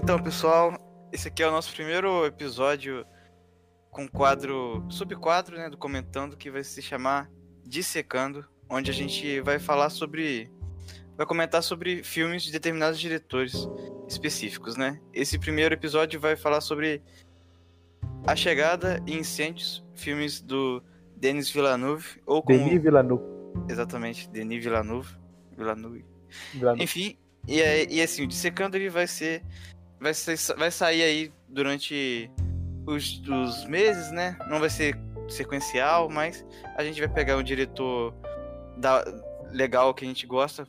Então, pessoal, esse aqui é o nosso primeiro episódio com quadro, subquadro, né, do Comentando, que vai se chamar Dissecando, onde a gente vai falar sobre. vai comentar sobre filmes de determinados diretores específicos, né? Esse primeiro episódio vai falar sobre A Chegada e Incêndios, filmes do Denis Villeneuve, ou como... Denis Villeneuve. Exatamente, Denis Villeneuve. Villeneuve. Villeneuve. Enfim, e, é- e assim, o Dissecando ele vai ser. Vai, ser, vai sair aí durante os, os meses, né? Não vai ser sequencial, mas a gente vai pegar um diretor da, legal que a gente gosta.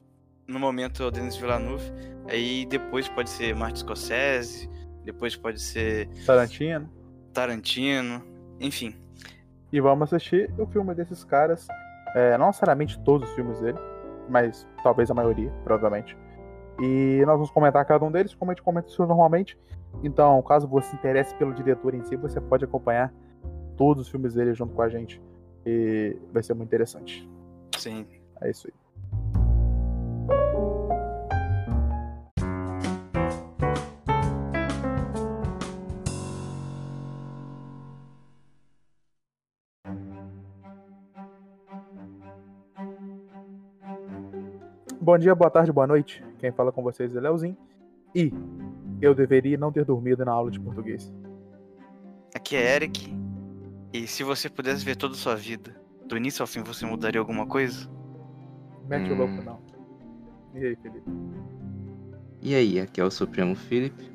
No momento é o Denis Villeneuve. Aí depois pode ser Martin Scorsese, depois pode ser Tarantino. Tarantino, enfim. E vamos assistir o filme desses caras. É, não necessariamente todos os filmes dele, mas talvez a maioria, provavelmente. E nós vamos comentar cada um deles, como a gente comenta isso normalmente. Então, caso você se interesse pelo diretor em si, você pode acompanhar todos os filmes dele junto com a gente. E vai ser muito interessante. Sim. É isso aí. Bom dia, boa tarde, boa noite. Quem fala com vocês é Leozinho. E eu deveria não ter dormido na aula de português. Aqui é Eric. E se você pudesse ver toda a sua vida, do início ao fim, você mudaria alguma coisa? Mete o Hum. louco, não. E aí, Felipe? E aí, aqui é o Supremo Felipe.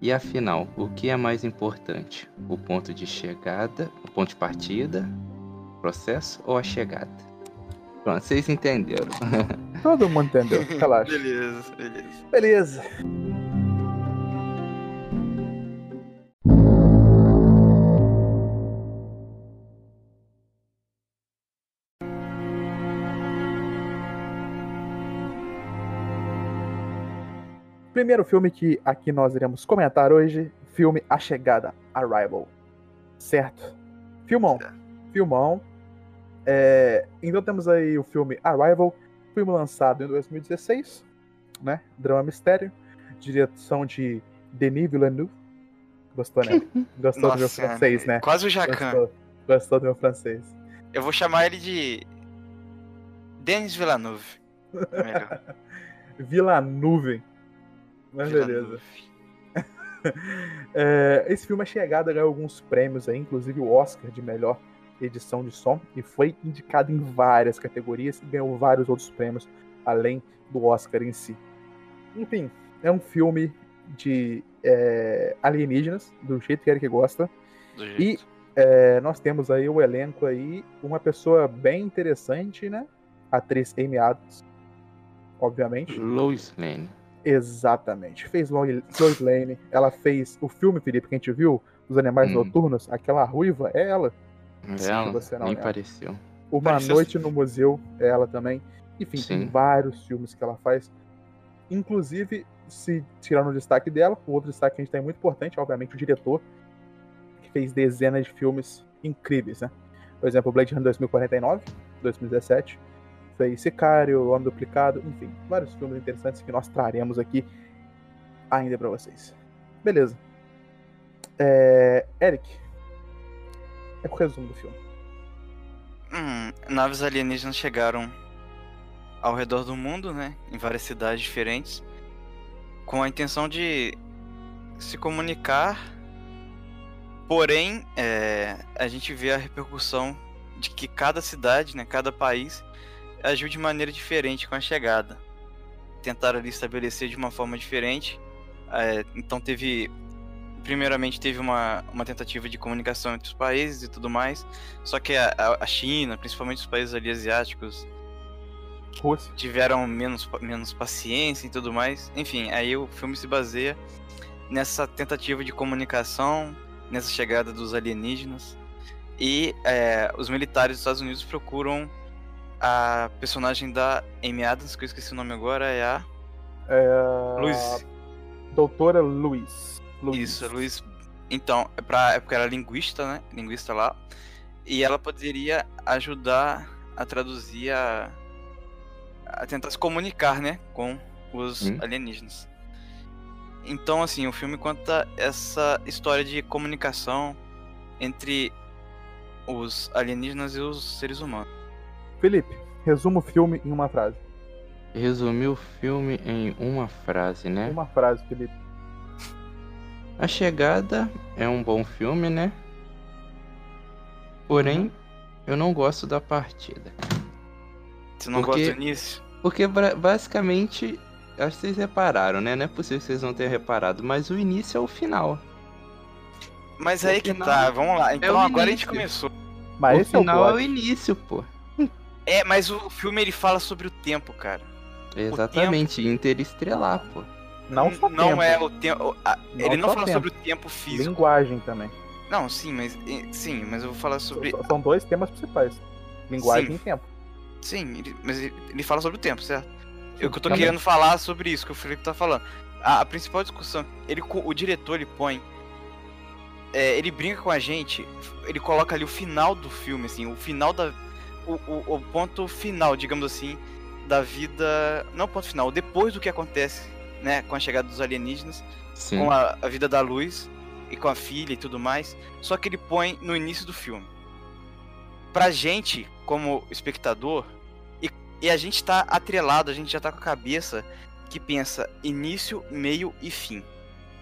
E afinal, o que é mais importante? O ponto de chegada, o ponto de partida, o processo ou a chegada? Pronto, vocês entenderam. Todo mundo entendeu, relaxa. Beleza, beleza. Beleza. Primeiro filme que aqui nós iremos comentar hoje, filme A Chegada, Arrival. Certo? Filmão. Filmão. É, então temos aí o filme Arrival, filme lançado em 2016, né? Drama mistério, direção de Denis Villeneuve. Gostou, né? Gostou do meu Nossa, francês, né? Quase o Jacan. Gostou, gostou do meu francês. Eu vou chamar ele de Denis Villeneuve. É. Villeneuve. Mas beleza. É, esse filme é chegado ganhou alguns prêmios aí, inclusive o Oscar de melhor edição de som, e foi indicado em várias categorias e ganhou vários outros prêmios, além do Oscar em si. Enfim, é um filme de é, alienígenas, do jeito que Eric gosta. E é, nós temos aí o elenco aí, uma pessoa bem interessante, né? Atriz Amy Adams, obviamente. Lois Lane. Exatamente. Fez Lo- Lois Lane. Ela fez o filme, Felipe, que a gente viu, Os Animais Hum. Noturnos. Aquela ruiva é ela. Ela você não nem lembra. pareceu. Uma Pareceu Noite assim. no Museu ela também. Enfim, tem Sim. vários filmes que ela faz. Inclusive, se tirar no destaque dela, o outro destaque que a gente tem muito importante, obviamente, o diretor, que fez dezenas de filmes incríveis, né? Por exemplo, Blade Runner 2049, 2017, fez Sicário, O Homem Duplicado, enfim, vários filmes interessantes que nós traremos aqui ainda pra vocês. Beleza. É... Eric, é o resumo do filme. Hum, naves alienígenas chegaram ao redor do mundo, né? Em várias cidades diferentes. Com a intenção de se comunicar. Porém, é, a gente vê a repercussão de que cada cidade, né, cada país, agiu de maneira diferente com a chegada. Tentaram ali estabelecer de uma forma diferente. é, então teve. Primeiramente teve uma, uma tentativa de comunicação entre os países e tudo mais. Só que a, a- a China, principalmente os países ali asiáticos, Rússia. tiveram menos, menos paciência e tudo mais. Enfim, aí o filme se baseia nessa tentativa de comunicação, nessa chegada dos alienígenas. E é, os militares dos Estados Unidos procuram a personagem da Amy Adams, que eu esqueci o nome agora, é a É... Luiz. Doutora Luiz. Luiz. Isso, Luiz. Então, é, pra, é porque ela é linguista, né? Linguista lá. E ela poderia ajudar a traduzir a. a tentar se comunicar, né? Com os Hum. alienígenas. Então, assim, o filme conta essa história de comunicação entre os alienígenas e os seres humanos. Felipe, resuma o filme em uma frase. Resumir o filme em uma frase, né? Uma frase, Felipe. A Chegada é um bom filme, né? Porém, eu não gosto da partida. Você não Porque- gosta do início? Porque basicamente, acho que vocês repararam, né? Não é possível que vocês não tenham reparado, mas o início é o final. Mas O aí que tá, vamos lá. Então o agora a gente início. começou. Mas o é o final é o início, pô. É, mas o filme ele fala sobre o tempo, cara. Exatamente, interestrelar, pô. Não só não tempo. é o tempo. ele não fala tempo. sobre o tempo físico. Linguagem também. Não, sim, mas sim, mas eu vou falar sobre. São dois temas principais. Linguagem Sim. e tempo. Sim, ele- mas ele, ele fala sobre o tempo, certo? Eu que eu tô também. querendo falar sobre isso que o Felipe tá falando. A, a principal discussão, ele, o diretor ele põe. é, ele brinca com a gente, ele coloca ali o final do filme, assim, o final da. O, o, o ponto final, digamos assim, da vida. Não o ponto final, depois do que acontece, né, com a chegada dos alienígenas, Sim. com a, a vida da luz e com a filha e tudo mais. Só que ele põe no início do filme. Pra gente, como espectador, e, e a gente tá atrelado, a gente já tá com a cabeça que pensa início, meio e fim.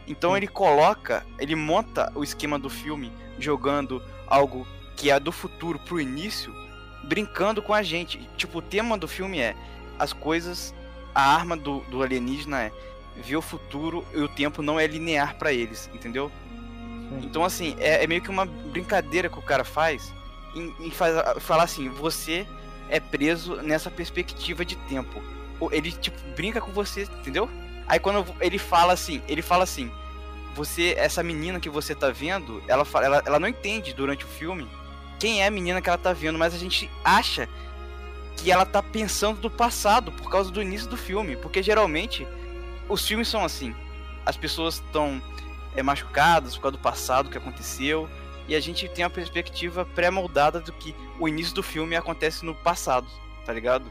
Então ele coloca, ele monta o esquema do filme jogando algo que é do futuro pro início, brincando com a gente. Tipo, o tema do filme é as coisas, a arma do, do alienígena é ver o futuro e o tempo não é linear pra eles, entendeu? Sim. Então, assim, é, é meio que uma brincadeira que o cara faz em, em faz- falar assim: você é preso nessa perspectiva de tempo. Ele, tipo, brinca com você, entendeu? Aí quando ele fala assim, ele fala assim: você, essa menina que você tá vendo, ela, ela, ela não entende durante o filme quem é a menina que ela tá vendo, mas a gente acha que ela tá pensando do passado por causa do início do filme, porque geralmente os filmes são assim. As pessoas estão é, machucadas por causa do passado que aconteceu e a gente tem uma perspectiva pré-moldada do que o início do filme acontece no passado, tá ligado?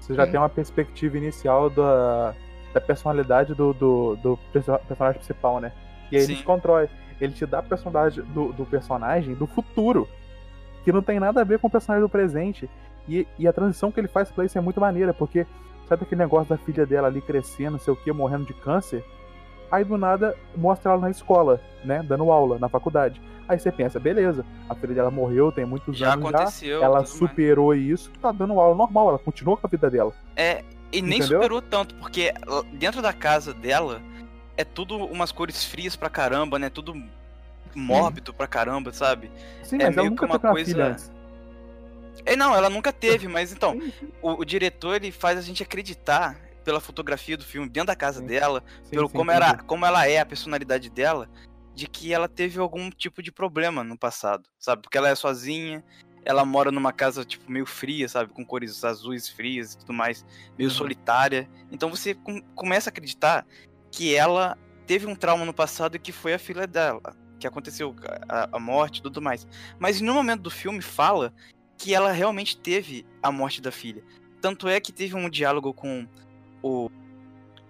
Você já Sim. tem uma perspectiva inicial da, da personalidade do, do, do perso- personagem principal, né? E aí ele Sim. te controla. Ele te dá a personagem do, do personagem do futuro. Que não tem nada a ver com o personagem do presente. E, e a transição que ele faz pra isso é muito maneira, porque sabe aquele negócio da filha dela ali crescendo, não sei o que, morrendo de câncer? Aí do nada mostra ela na escola, né? Dando aula, na faculdade. Aí você pensa, beleza, a filha dela morreu, tem muitos Já anos aconteceu. já. Ela tudo mais. superou isso, tá dando aula normal, ela continua com a vida dela. É, e nem Entendeu? superou tanto, porque dentro da casa dela é tudo umas cores frias pra caramba, né? Tudo mórbido pra caramba, sabe? Sim, É mas ela meio nunca que uma coisa- filha antes. É, não, ela nunca teve, mas então, o, o diretor ele faz a gente acreditar pela fotografia do filme, dentro da casa Sim. dela, sim, pelo sim, como, era, como ela é, a personalidade dela, de que ela teve algum tipo de problema no passado, sabe? Porque ela é sozinha, ela mora numa casa, tipo, meio fria, sabe? Com cores azuis frias e tudo mais, meio Uhum. solitária. Então você com- começa a acreditar que ela teve um trauma no passado e que foi a filha dela, que aconteceu a, a morte e tudo mais. Mas no momento do filme fala que ela realmente teve a morte da filha. Tanto é que teve um diálogo com o,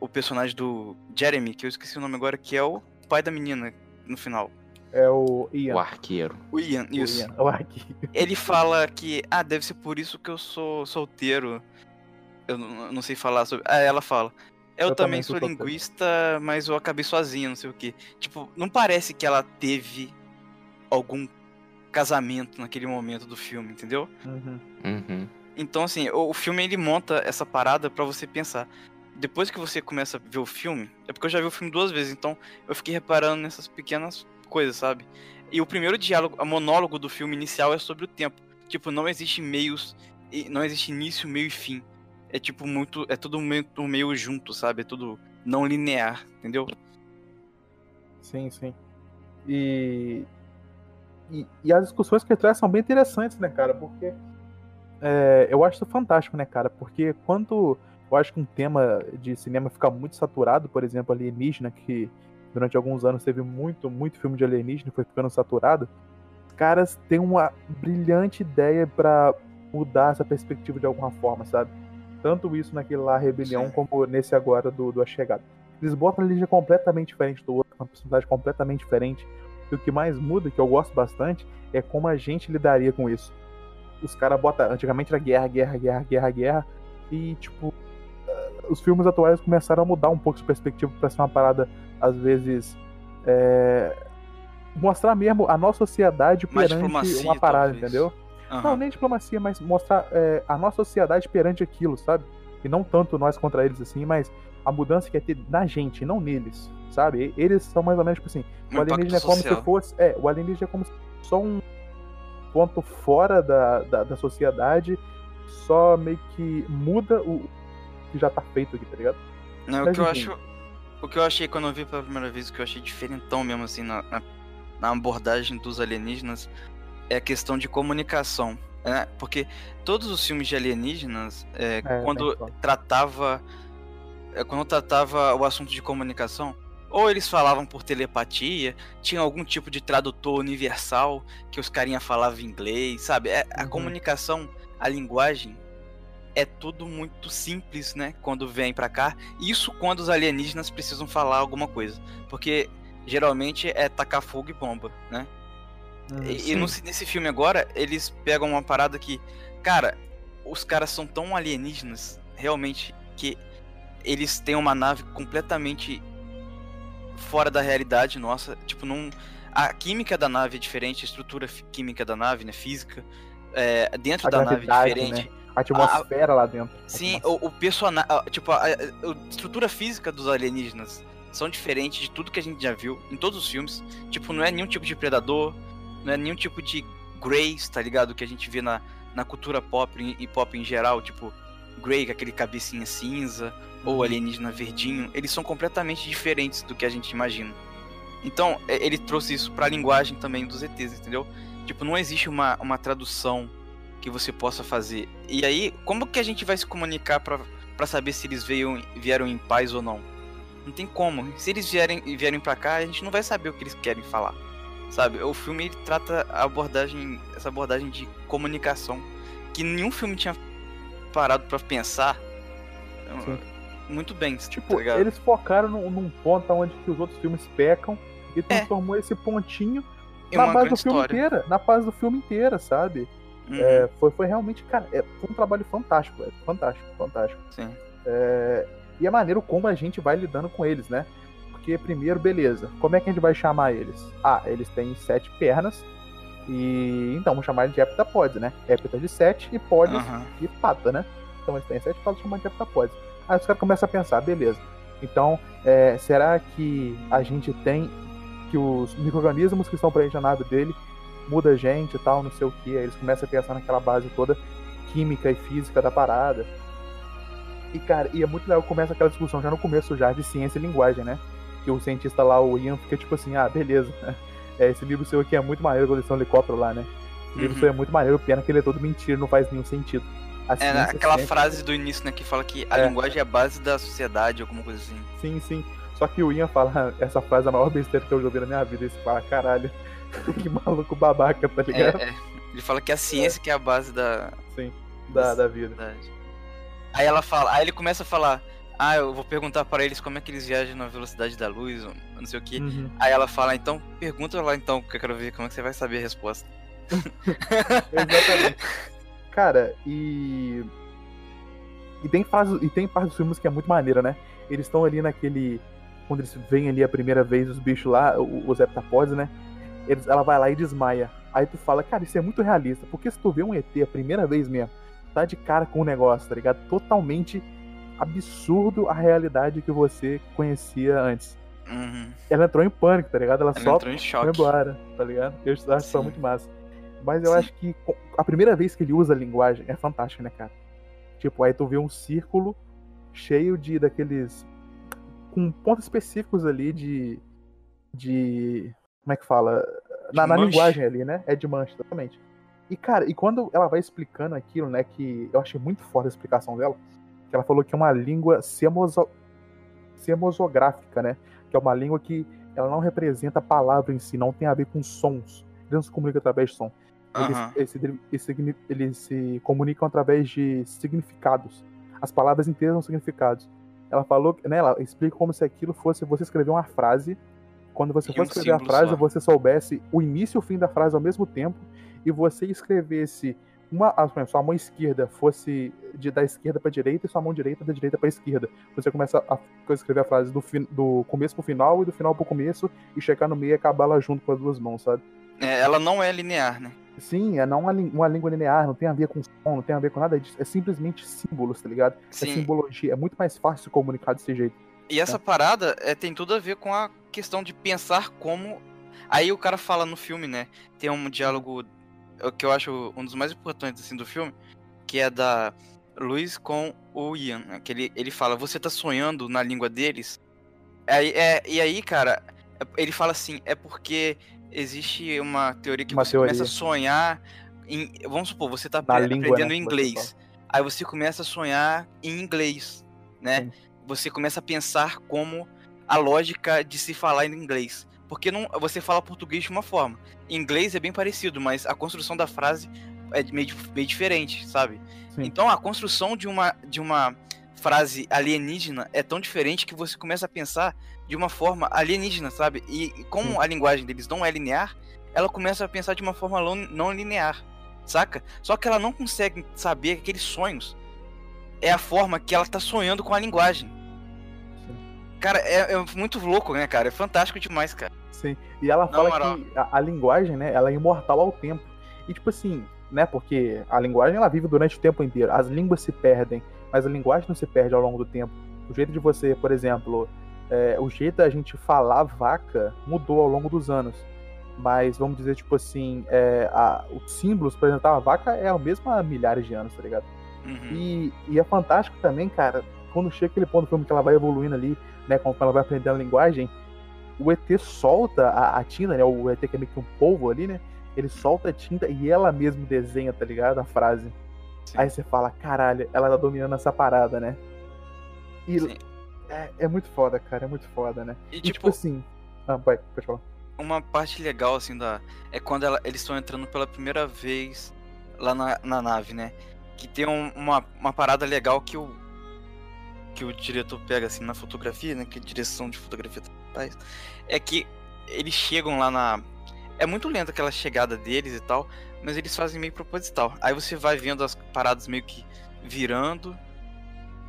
o personagem do Jeremy, que eu esqueci o nome agora, que é o pai da menina no final. É o Ian. O arqueiro. O Ian, o isso. Ian, o Arqui. Ele fala que, ah, deve ser por isso que eu sou solteiro. Eu não, eu não sei falar sobre. Ah, ela fala. Eu, Eu também também sou sou solteiro." linguista, mas eu acabei sozinha, não sei o quê. Tipo, não parece que ela teve algum casamento naquele momento do filme, entendeu? Uhum. Uhum. Então, assim, o, o filme ele monta essa parada pra você pensar. Depois que você começa a ver o filme, é porque eu já vi o filme duas vezes, então eu fiquei reparando nessas pequenas coisas, sabe? E o primeiro diálogo, a monólogo do filme inicial é sobre o tempo. Tipo, não existe meios, e não existe início, meio e fim. É tipo muito, é tudo meio, meio junto, sabe? É tudo não linear, entendeu? Sim, sim. E, e, e as discussões que ele traz são bem interessantes, né, cara? Porque é, eu acho isso fantástico, né, cara? Porque quando eu acho que um tema de cinema fica muito saturado, por exemplo, alienígena, que durante alguns anos teve muito, muito filme de alienígena e foi ficando saturado, os caras têm uma brilhante ideia pra mudar essa perspectiva de alguma forma, sabe? Tanto isso naquele lá, Rebelião, Sim. como nesse agora do, do A Chegada. Eles botam alienígena completamente diferente do outro, uma personalidade completamente diferente. E o que mais muda, que eu gosto bastante, é como a gente lidaria com isso. Os caras botam. Antigamente era guerra, guerra, guerra, guerra, guerra. E, tipo, os filmes atuais começaram a mudar um pouco de perspectiva para ser uma parada, às vezes. É, mostrar mesmo a nossa sociedade perante uma parada, talvez. entendeu? Uhum. Não, nem diplomacia, mas mostrar é, a nossa sociedade perante aquilo, sabe? E não tanto nós contra eles assim, mas a mudança que é ter na gente, não neles, sabe? Eles são mais ou menos tipo assim, um o alienígena é como social. se fosse. É, o alienígena é como se só um ponto fora da, da, da sociedade, só meio que muda o que já tá feito aqui, tá ligado? Não, Mas, o que enfim. eu acho. O que eu achei quando eu vi pela primeira vez, o que eu achei diferentão mesmo, assim, na, na, na abordagem dos alienígenas, é a questão de comunicação. Né? Porque todos os filmes de alienígenas, é, é, quando tratava. É, quando tratava o assunto de comunicação, ou eles falavam por telepatia, tinha algum tipo de tradutor universal que os carinha falavam inglês, sabe? É, a uhum. comunicação, a linguagem é tudo muito simples, né? Quando vem para cá. Isso quando os alienígenas precisam falar alguma coisa. Porque geralmente é tacar fogo e bomba, né? Ah, e, e no, nesse filme agora, eles pegam uma parada que, cara, os caras são tão alienígenas, realmente, que eles têm uma nave completamente fora da realidade nossa. Tipo, não. A química da nave é diferente, a estrutura química da nave, né? Física. É, dentro a da nave é diferente. Né? A atmosfera a, lá dentro. Sim, o, o personagem. Tipo, a, a, estrutura física dos alienígenas são diferentes de tudo que a gente já viu em todos os filmes. Tipo, não é nenhum tipo de predador, não é nenhum tipo de Grace, tá ligado? Que a gente vê na, na cultura pop e pop em geral, tipo, Grey com aquele cabecinha cinza, ou uhum. alienígena verdinho, eles são completamente diferentes do que a gente imagina. Então, ele trouxe isso pra linguagem também dos ETs, entendeu? Tipo, não existe uma, uma tradução que você possa fazer. E aí, como que a gente vai se comunicar para saber se eles veio, vieram em paz ou não? Não tem como. Se eles vierem vierem para cá, a gente não vai saber o que eles querem falar. Sabe? O filme ele trata a abordagem, essa abordagem de comunicação que nenhum filme tinha parado para pensar. Sim. Muito bem, tá tipo, tá eles focaram num, num, ponto onde que os outros filmes pecam e é. transformou é. esse pontinho na base do filme história. inteira, na base do filme inteira, sabe? Uhum. É, foi, foi realmente, cara, é, foi um trabalho fantástico, é, fantástico, fantástico. Sim. É, e a maneira como a gente vai lidando com eles, né? Porque, primeiro, beleza, como é que a gente vai chamar eles? Ah, eles têm sete pernas, e então vamos chamar eles de heptapodes, né? Hepta de sete e podes uhum. de pata, né? Então eles têm sete patas, chamam de heptapodes. Aí os caras começam a pensar, beleza. Então, é, será que a gente tem que os micro-organismos que estão presentes na nave dele muda a gente e tal, não sei o que. Aí eles começam a pensar naquela base toda química e física da parada. E, cara, e é muito legal, começa aquela discussão já no começo já de ciência e linguagem, né? Que o cientista lá, o Ian, fica tipo assim, ah, beleza. É, esse livro seu aqui é muito maneiro, estão helicóptero lá, né? Esse uhum. livro seu é muito maneiro, pena que ele é todo mentira, não faz nenhum sentido. é, aquela frase do início, né, que fala que a é. linguagem é a base da sociedade, alguma coisa assim. Sim, sim. Só que o Ian fala essa frase, a maior besteira que eu já ouvi na minha vida, e você fala, caralho, que maluco babaca, tá ligado? É, é. Ele fala que a ciência é. que é a base da. Sim, da, da vida. Aí ela fala, aí ele começa a falar, ah, eu vou perguntar para eles como é que eles viajam na velocidade da luz, não sei o que. Uhum. Aí ela fala, então pergunta lá então, que eu quero ver como é que você vai saber a resposta. Exatamente. Cara, e. E tem, fase, e tem parte dos filmes que é muito maneira, né? Eles estão ali naquele. Quando eles veem ali a primeira vez os bichos lá, os heptapodes, né? eles, ela vai lá e desmaia. Aí tu fala, cara, isso é muito realista. Porque se tu vê um ET a primeira vez mesmo, tá de cara com o negócio, tá ligado? Totalmente absurdo a realidade que você conhecia antes. Uhum. Ela entrou em pânico, tá ligado? Ela, ela só entrou em choque. foi embora, tá ligado? Eu acho que foi muito massa. Mas eu Sim. acho que a primeira vez que ele usa a linguagem é fantástica, né, cara? Tipo, aí tu vê um círculo cheio de daqueles. com pontos específicos ali de. de como é que fala? Na, na linguagem ali, né? É de mancha, exatamente. E, cara, e quando ela vai explicando aquilo, né? Que eu achei muito forte a explicação dela. Que ela falou que é uma língua semoso... semosográfica, né? Que é uma língua que ela não representa a palavra em si, não tem a ver com sons. Eles não se comunicam através de som. Eles, uhum. eles, se comunicam através de significados. As palavras inteiras são significados. Ela falou, né? Ela explica como se aquilo fosse você escrever uma frase. Quando você E for um escrever a frase, só. você soubesse o início e o fim da frase ao mesmo tempo, e você escrevesse uma, a- por exemplo, sua mão esquerda fosse de da esquerda para direita e sua mão direita da direita para esquerda. Você começa a a escrever a frase do, fin- do começo pro final e do final pro começo e chegar no meio e acabar lá junto com as duas mãos, sabe? É, ela não é linear, né? Sim, é não uma, uma língua linear, não tem a ver com som, não tem a ver com nada disso. É simplesmente símbolos, tá ligado? É Sim. simbologia. É muito mais fácil se comunicar desse jeito. E essa parada é, tem tudo a ver com a questão de pensar como. Aí o cara fala no filme, né? Tem um diálogo é, que eu acho um dos mais importantes assim, do filme, que é da Luiz com o Ian. né, Que ele, ele fala, você tá sonhando na língua deles? Aí, é, e aí, cara, ele fala assim, é porque existe uma teoria que Uma você começa a teoria. sonhar em. Vamos supor, você tá Na apre- língua, aprendendo né, que você inglês. Aí você começa a sonhar em inglês, né? Sim. Você começa a pensar como a lógica de se falar em inglês. Porque não, você fala português de uma forma. Em inglês é bem parecido, mas a construção da frase é meio, meio diferente, sabe? Sim. Então a construção de uma, de uma frase alienígena é tão diferente que você começa a pensar de uma forma alienígena, sabe? E, e como Sim. a linguagem deles não é linear, ela começa a pensar de uma forma não linear, saca? Só que ela não consegue saber que aqueles sonhos é a forma que ela tá sonhando com a linguagem. Cara, é, é muito louco, né, cara? É fantástico demais, cara. Sim. E ela fala que a, a linguagem, né, ela é imortal ao tempo. E tipo assim, né, porque a linguagem ela vive durante o tempo inteiro. As línguas se perdem, mas a linguagem não se perde ao longo do tempo. O jeito de você, por exemplo, é, o jeito da gente falar vaca mudou ao longo dos anos. Mas vamos dizer, tipo assim, é, a- os símbolos para representar a vaca é o mesmo há milhares de anos, tá ligado? Uhum. E, e é fantástico também, cara, quando chega aquele ponto do filme que ela vai evoluindo ali, né, como ela vai aprendendo a linguagem, o ET solta a, a tinta, né, o ET que é meio que um polvo ali, né, ele solta a tinta e ela mesmo desenha, tá ligado, a frase. Sim. Aí você fala, caralho, ela tá dominando essa parada, né? E é, é muito foda, cara, é muito foda, né? E, E, tipo, tipo assim... Ah, vai, pode falar. uma parte legal, assim, da. É quando ela- eles estão entrando pela primeira vez lá na, na nave, né? Que tem um- uma, uma parada legal que o. Que o diretor pega, assim, na fotografia, né? Que direção de fotografia faz. É que eles chegam lá na. É muito lenta aquela chegada deles e tal, mas eles fazem meio proposital. Aí você vai vendo as paradas meio que virando.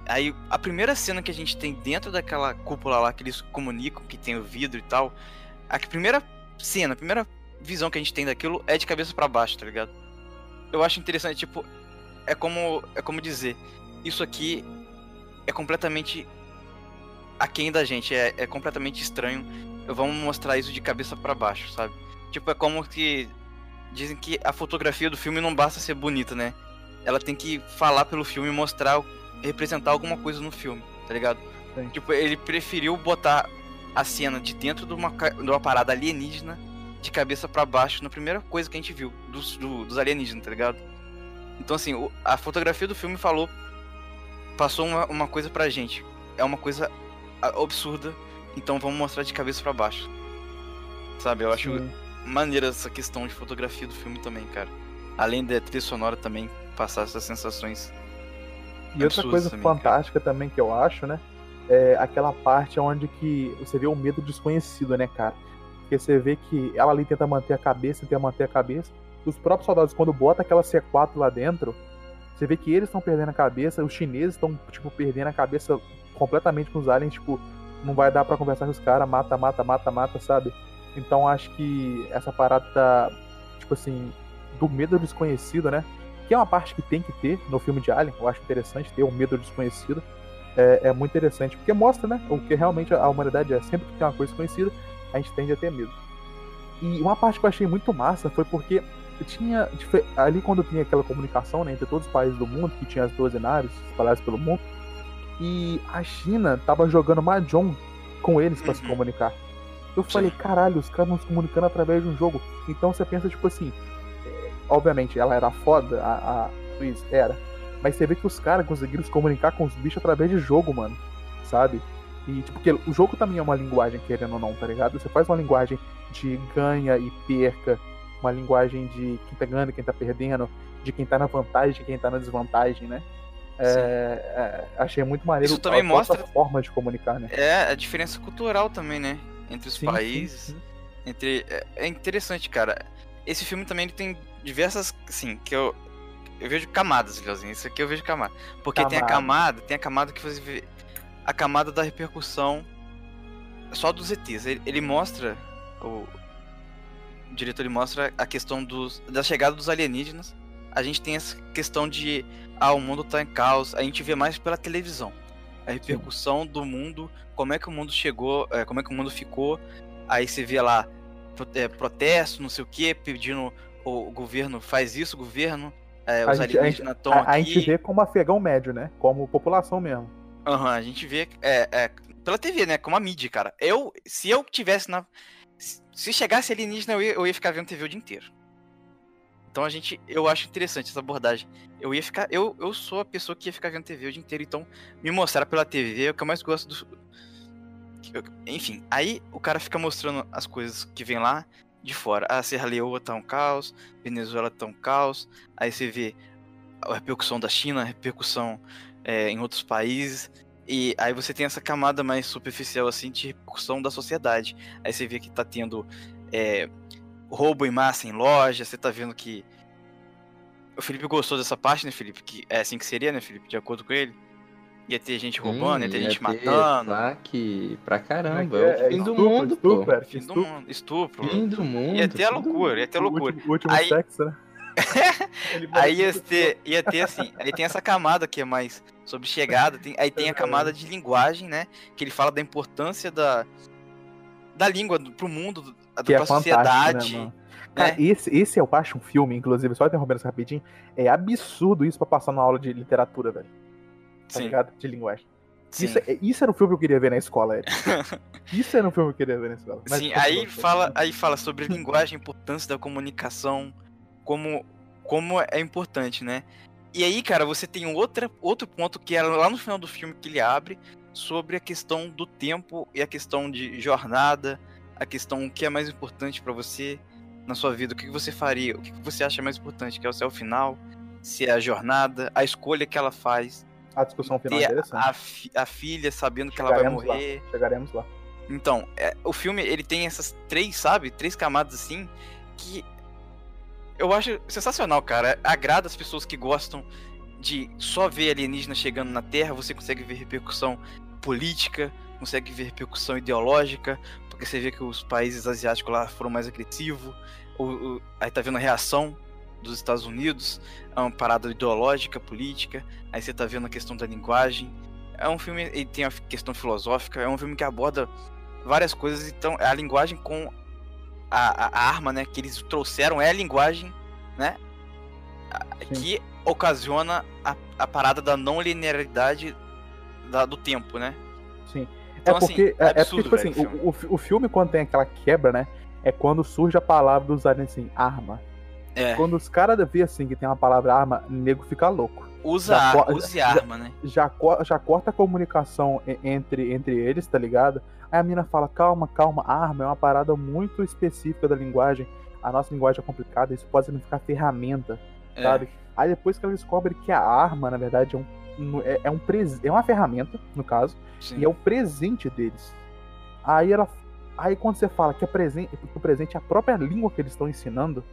Aí a primeira cena que a gente tem dentro daquela cúpula lá que eles comunicam, que tem o vidro e tal. A primeira cena, a primeira visão que a gente tem daquilo é de cabeça pra baixo, tá ligado? Eu acho interessante, tipo, é como é como dizer, isso aqui é completamente aquém da gente, é, é completamente estranho. Vamos mostrar isso de cabeça pra baixo, sabe? Tipo, é como que dizem que a fotografia do filme não basta ser bonita, né? Ela tem que falar pelo filme mostrar, representar alguma coisa no filme, tá ligado? Sim. Tipo, ele preferiu botar a cena de dentro de uma, de uma parada alienígena de cabeça pra baixo na primeira coisa que a gente viu dos, do- dos alienígenas, tá ligado? Então, assim, o- a fotografia do filme falou. Passou uma, uma coisa pra gente. É uma coisa absurda, então vamos mostrar de cabeça pra baixo. Sabe, eu acho Sim. maneira essa questão de fotografia do filme também, cara. Além da trilha sonora também passar essas sensações. E outra coisa também, cara. fantástica também que eu acho, né? É aquela parte onde que você vê o medo desconhecido, né, cara? Porque você vê que ela ali tenta manter a cabeça, tenta manter a cabeça. Os próprios soldados, quando bota aquela C4 lá dentro, você vê que eles estão perdendo a cabeça, os chineses estão, tipo, perdendo a cabeça completamente com os aliens, tipo, não vai dar pra conversar com os caras, mata, mata, mata, mata, sabe? Então acho que essa parada, da, tipo assim, do medo desconhecido, né? que é uma parte que tem que ter no filme de Alien, eu acho interessante ter o medo desconhecido. É, é muito interessante, porque mostra, né, o que realmente a humanidade é. Sempre que tem uma coisa desconhecida, a gente tende a ter medo. E uma parte que eu achei muito massa foi porque tinha, ali quando tinha aquela comunicação, né, entre todos os países do mundo, que tinha as 12 naves espalhadas pelo mundo, e a China tava jogando Mahjong com eles pra se Uhum. comunicar. Eu falei, caralho, os caras estão se comunicando através de um jogo. Então você pensa, tipo assim, é, obviamente ela era foda, a, a Luiz era. Mas você vê que os caras conseguiram se comunicar com os bichos através de jogo, mano. Sabe? E, tipo, porque o jogo também é uma linguagem, querendo ou não, tá ligado? Você faz uma linguagem de ganha e perca, uma linguagem de quem tá ganhando, quem tá perdendo, de quem tá na vantagem, de quem tá na desvantagem, né? É, é, achei muito maneiro Isso também a mostra- forma de comunicar, né? É a diferença cultural também, né? Entre os Sim, países. sim, sim. Entre. É, é interessante, cara. Esse filme também ele tem diversas. Assim, que eu. Eu vejo camadas, Leozinho. Isso aqui eu vejo camada. Porque tem a Camada. camada, tem a camada que você vê. A camada da repercussão só dos ETs. Ele, ele mostra. O, o diretor mostra a questão dos, da chegada dos alienígenas. A gente tem essa questão de. Ah, o mundo tá em caos. A gente vê mais pela televisão. A repercussão do mundo, como é que o mundo chegou, é, como é que o mundo ficou. Aí você vê lá é, protesto, não sei o que, pedindo o, governo faz isso, o governo, é, A os gente- alienígenas estão A, a aqui. gente vê como afegão médio, né? Como população mesmo. Aham, a gente vê é, é, pela TV, né? Como a mídia, cara. Eu, se eu tivesse na. Se- Se chegasse alienígena, eu ia, eu ia ficar vendo TV o dia inteiro. Então a gente. Eu acho interessante essa abordagem. Eu ia ficar. Eu, eu sou a pessoa que ia ficar vendo TV o dia inteiro, então me mostrar pela TV é o que eu mais gosto do. eu- Enfim, aí o cara fica mostrando as coisas que vem lá de fora. A Serra Leoa tá um caos, Venezuela tá um caos. Aí você vê a repercussão da China, a repercussão é, em outros países. E aí você tem essa camada mais superficial assim de repercussão da sociedade. Aí você vê que tá tendo é, roubo em massa em loja, você tá vendo que. O Felipe gostou dessa parte, né, Felipe? Que é assim que seria, né, Felipe? De acordo com ele. Ia ter gente roubando, ia ter gente matando. Saque pra caramba. É que É o fim do Estupro, mundo, pô. estupro, Fim do estupro. mundo, estupro. Fim do mundo. Ia ter a loucura, ia ter a O loucura. último, o último Aí- sexo, né? Aí ia ter, ia ter assim, aí tem essa camada que é mais sobre chegada, tem- aí tem a camada de linguagem, né? Que ele fala da importância da, da língua do, pro mundo, do- da, Que é pra fantástico, sociedade. né? Cara, né? esse, esse eu acho um filme, inclusive, só interrompendo isso rapidinho, é absurdo isso pra passar na aula de literatura, velho. Tá Sim, ligado? De linguagem. sim. Isso, é- isso era um filme que eu queria ver na escola, Eric. isso era um filme que eu queria ver na escola. Mas Sim, aí fala, aí fala sobre linguagem, importância da comunicação, como, como é importante, né? E aí, cara, você tem outra, outro ponto que é lá no final do filme que ele abre sobre a questão do tempo e a questão de jornada, a questão o que é mais importante pra você na sua vida, o que você faria, o que você acha mais importante, que é o seu final, se é a jornada, a escolha que ela faz, A discussão final é a, a filha sabendo que ela vai Chegaremos lá. morrer. Chegaremos lá. Então, é, o filme ele tem essas três, sabe? Três camadas assim que eu acho sensacional, cara. Agrada as pessoas que gostam de só ver alienígena chegando na Terra. Você consegue ver repercussão política, consegue ver repercussão ideológica, porque você vê que os países asiáticos lá foram mais agressivos. O, o- aí tá vendo a reação dos Estados Unidos, é uma parada ideológica, política. Aí você tá vendo a questão da linguagem. É um filme, ele tem a questão filosófica, é um filme que aborda várias coisas. Então, a linguagem com a, a- arma, né, que eles trouxeram é a linguagem, né, Sim. que ocasiona a, a parada da não linearidade da- do tempo, né? Sim. Então, é assim, porque, é é, é porque absurdo, tipo assim, velho, o o, o, o filme, quando tem aquela quebra, né? É quando surge a palavra dos aliens assim, arma. É, Quando os caras vê assim que tem uma palavra arma, o nego fica louco. usa, já use já- arma, né? Já, já corta a comunicação entre, entre eles, tá ligado? Aí a mina fala, calma, calma, arma é uma parada muito específica da linguagem. A nossa linguagem é complicada, isso pode significar ferramenta, É, sabe? Aí depois que ela descobre que a arma, na verdade, é um, é, é um pres- é uma ferramenta, no caso, sim. e é o presente deles. Aí ela. Aí quando você fala que, é presente, que o presente é a própria língua que eles estão ensinando,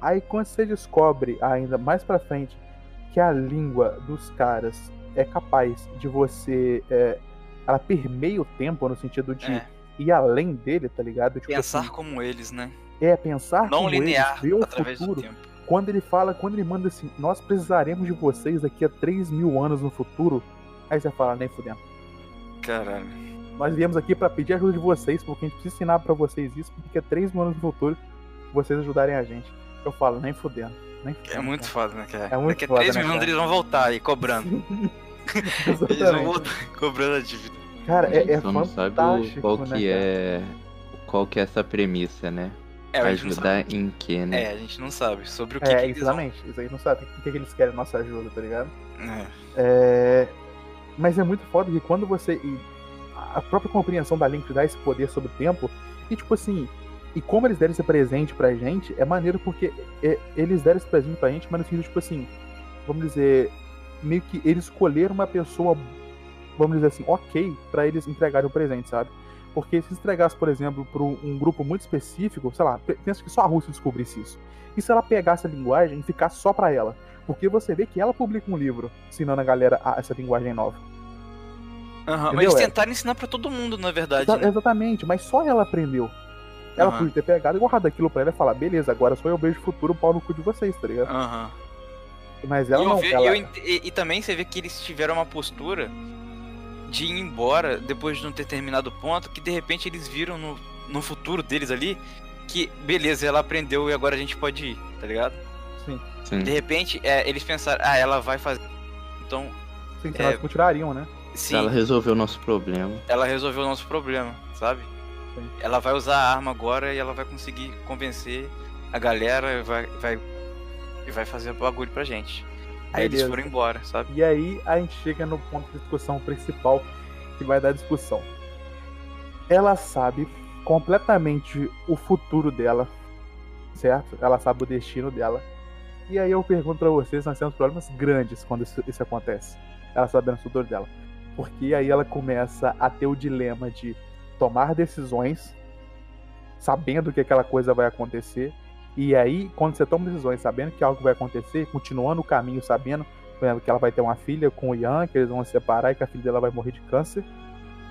aí quando você descobre ainda mais pra frente que a língua dos caras é capaz de você. é, ela permeia o tempo no sentido de É, ir além dele, tá ligado? Tipo pensar assim, como eles, né? é pensar Não como linear eles, ver o através futuro. do tempo. Quando ele fala, quando ele manda assim, nós precisaremos de vocês daqui a 3 mil anos no futuro, aí você fala, nem fudendo. Caralho. Nós viemos aqui pra pedir ajuda de vocês, porque a gente precisa ensinar pra vocês isso, porque daqui a três mil anos no futuro vocês ajudarem a gente. Eu falo, nem fudendo. Nem fudendo. É muito foda, né, cara? É muito Daqui a foda, 3 né, minutos cara? eles vão voltar aí, cobrando. Eles vão Exatamente. voltar cobrando a dívida. Cara, é, é Só não sabe qual né, que cara? é. Qual que é essa premissa, né? É. Ajudar em quê, né? É, a gente não sabe sobre o que, É, que eles vão... exatamente. Isso aí não sabe o que, que eles querem nossa ajuda, tá ligado? É. É, Mas é muito foda que quando você. A própria compreensão da Link dá esse poder sobre o tempo. E tipo assim. E como eles deram esse presente pra gente, é maneiro porque é, eles deram esse presente pra gente, mas no sentido, tipo assim, vamos dizer, meio que eles escolheram uma pessoa, vamos dizer assim, ok, pra eles entregarem o presente, sabe? Porque se entregasse, por exemplo, para um grupo muito específico, sei lá, pe- pensa que só a Rússia descobrisse isso. E se ela pegasse a linguagem e ficasse só pra ela? Porque você vê que ela publica um livro ensinando a galera a- essa linguagem nova. Aham, Mas eles É. tentaram ensinar pra todo mundo, na verdade. Exa- né? Exatamente, mas só ela aprendeu. Ela Aham. podia ter pegado e guardado aquilo pra ela e falar, beleza, agora só eu vejo o futuro pau no cu de vocês, tá ligado? Aham. Mas E, ela eu não, vi- ela... eu ent- e- e também você vê que eles tiveram uma postura de ir embora depois de um determinado ponto, que de repente eles viram no, no futuro deles ali que, beleza, ela aprendeu e agora a gente pode ir, tá ligado? Sim, Sim. De repente, é, eles pensaram, ah, ela vai fazer. Então, sim, senão elas continuariam, né? sim, Ela resolveu o nosso problema. ela resolveu o nosso problema, sabe? Sim. Ela vai usar a arma agora e ela vai conseguir convencer a galera, vai, vai, e vai fazer bagulho pra gente. Aí eles Beleza. foram embora, sabe? E aí a gente chega no ponto de discussão principal que vai dar discussão. Ela sabe completamente o futuro dela, certo? Ela sabe o destino dela. E aí eu pergunto pra vocês, nós temos problemas grandes quando isso, isso acontece. Ela sabendo o futuro dela. Porque aí ela começa a ter o dilema de tomar decisões sabendo que aquela coisa vai acontecer. E aí, quando você toma decisões sabendo que algo vai acontecer, continuando o caminho sabendo por exemplo, que ela vai ter uma filha com o Ian, que eles vão se separar e que a filha dela vai morrer de câncer.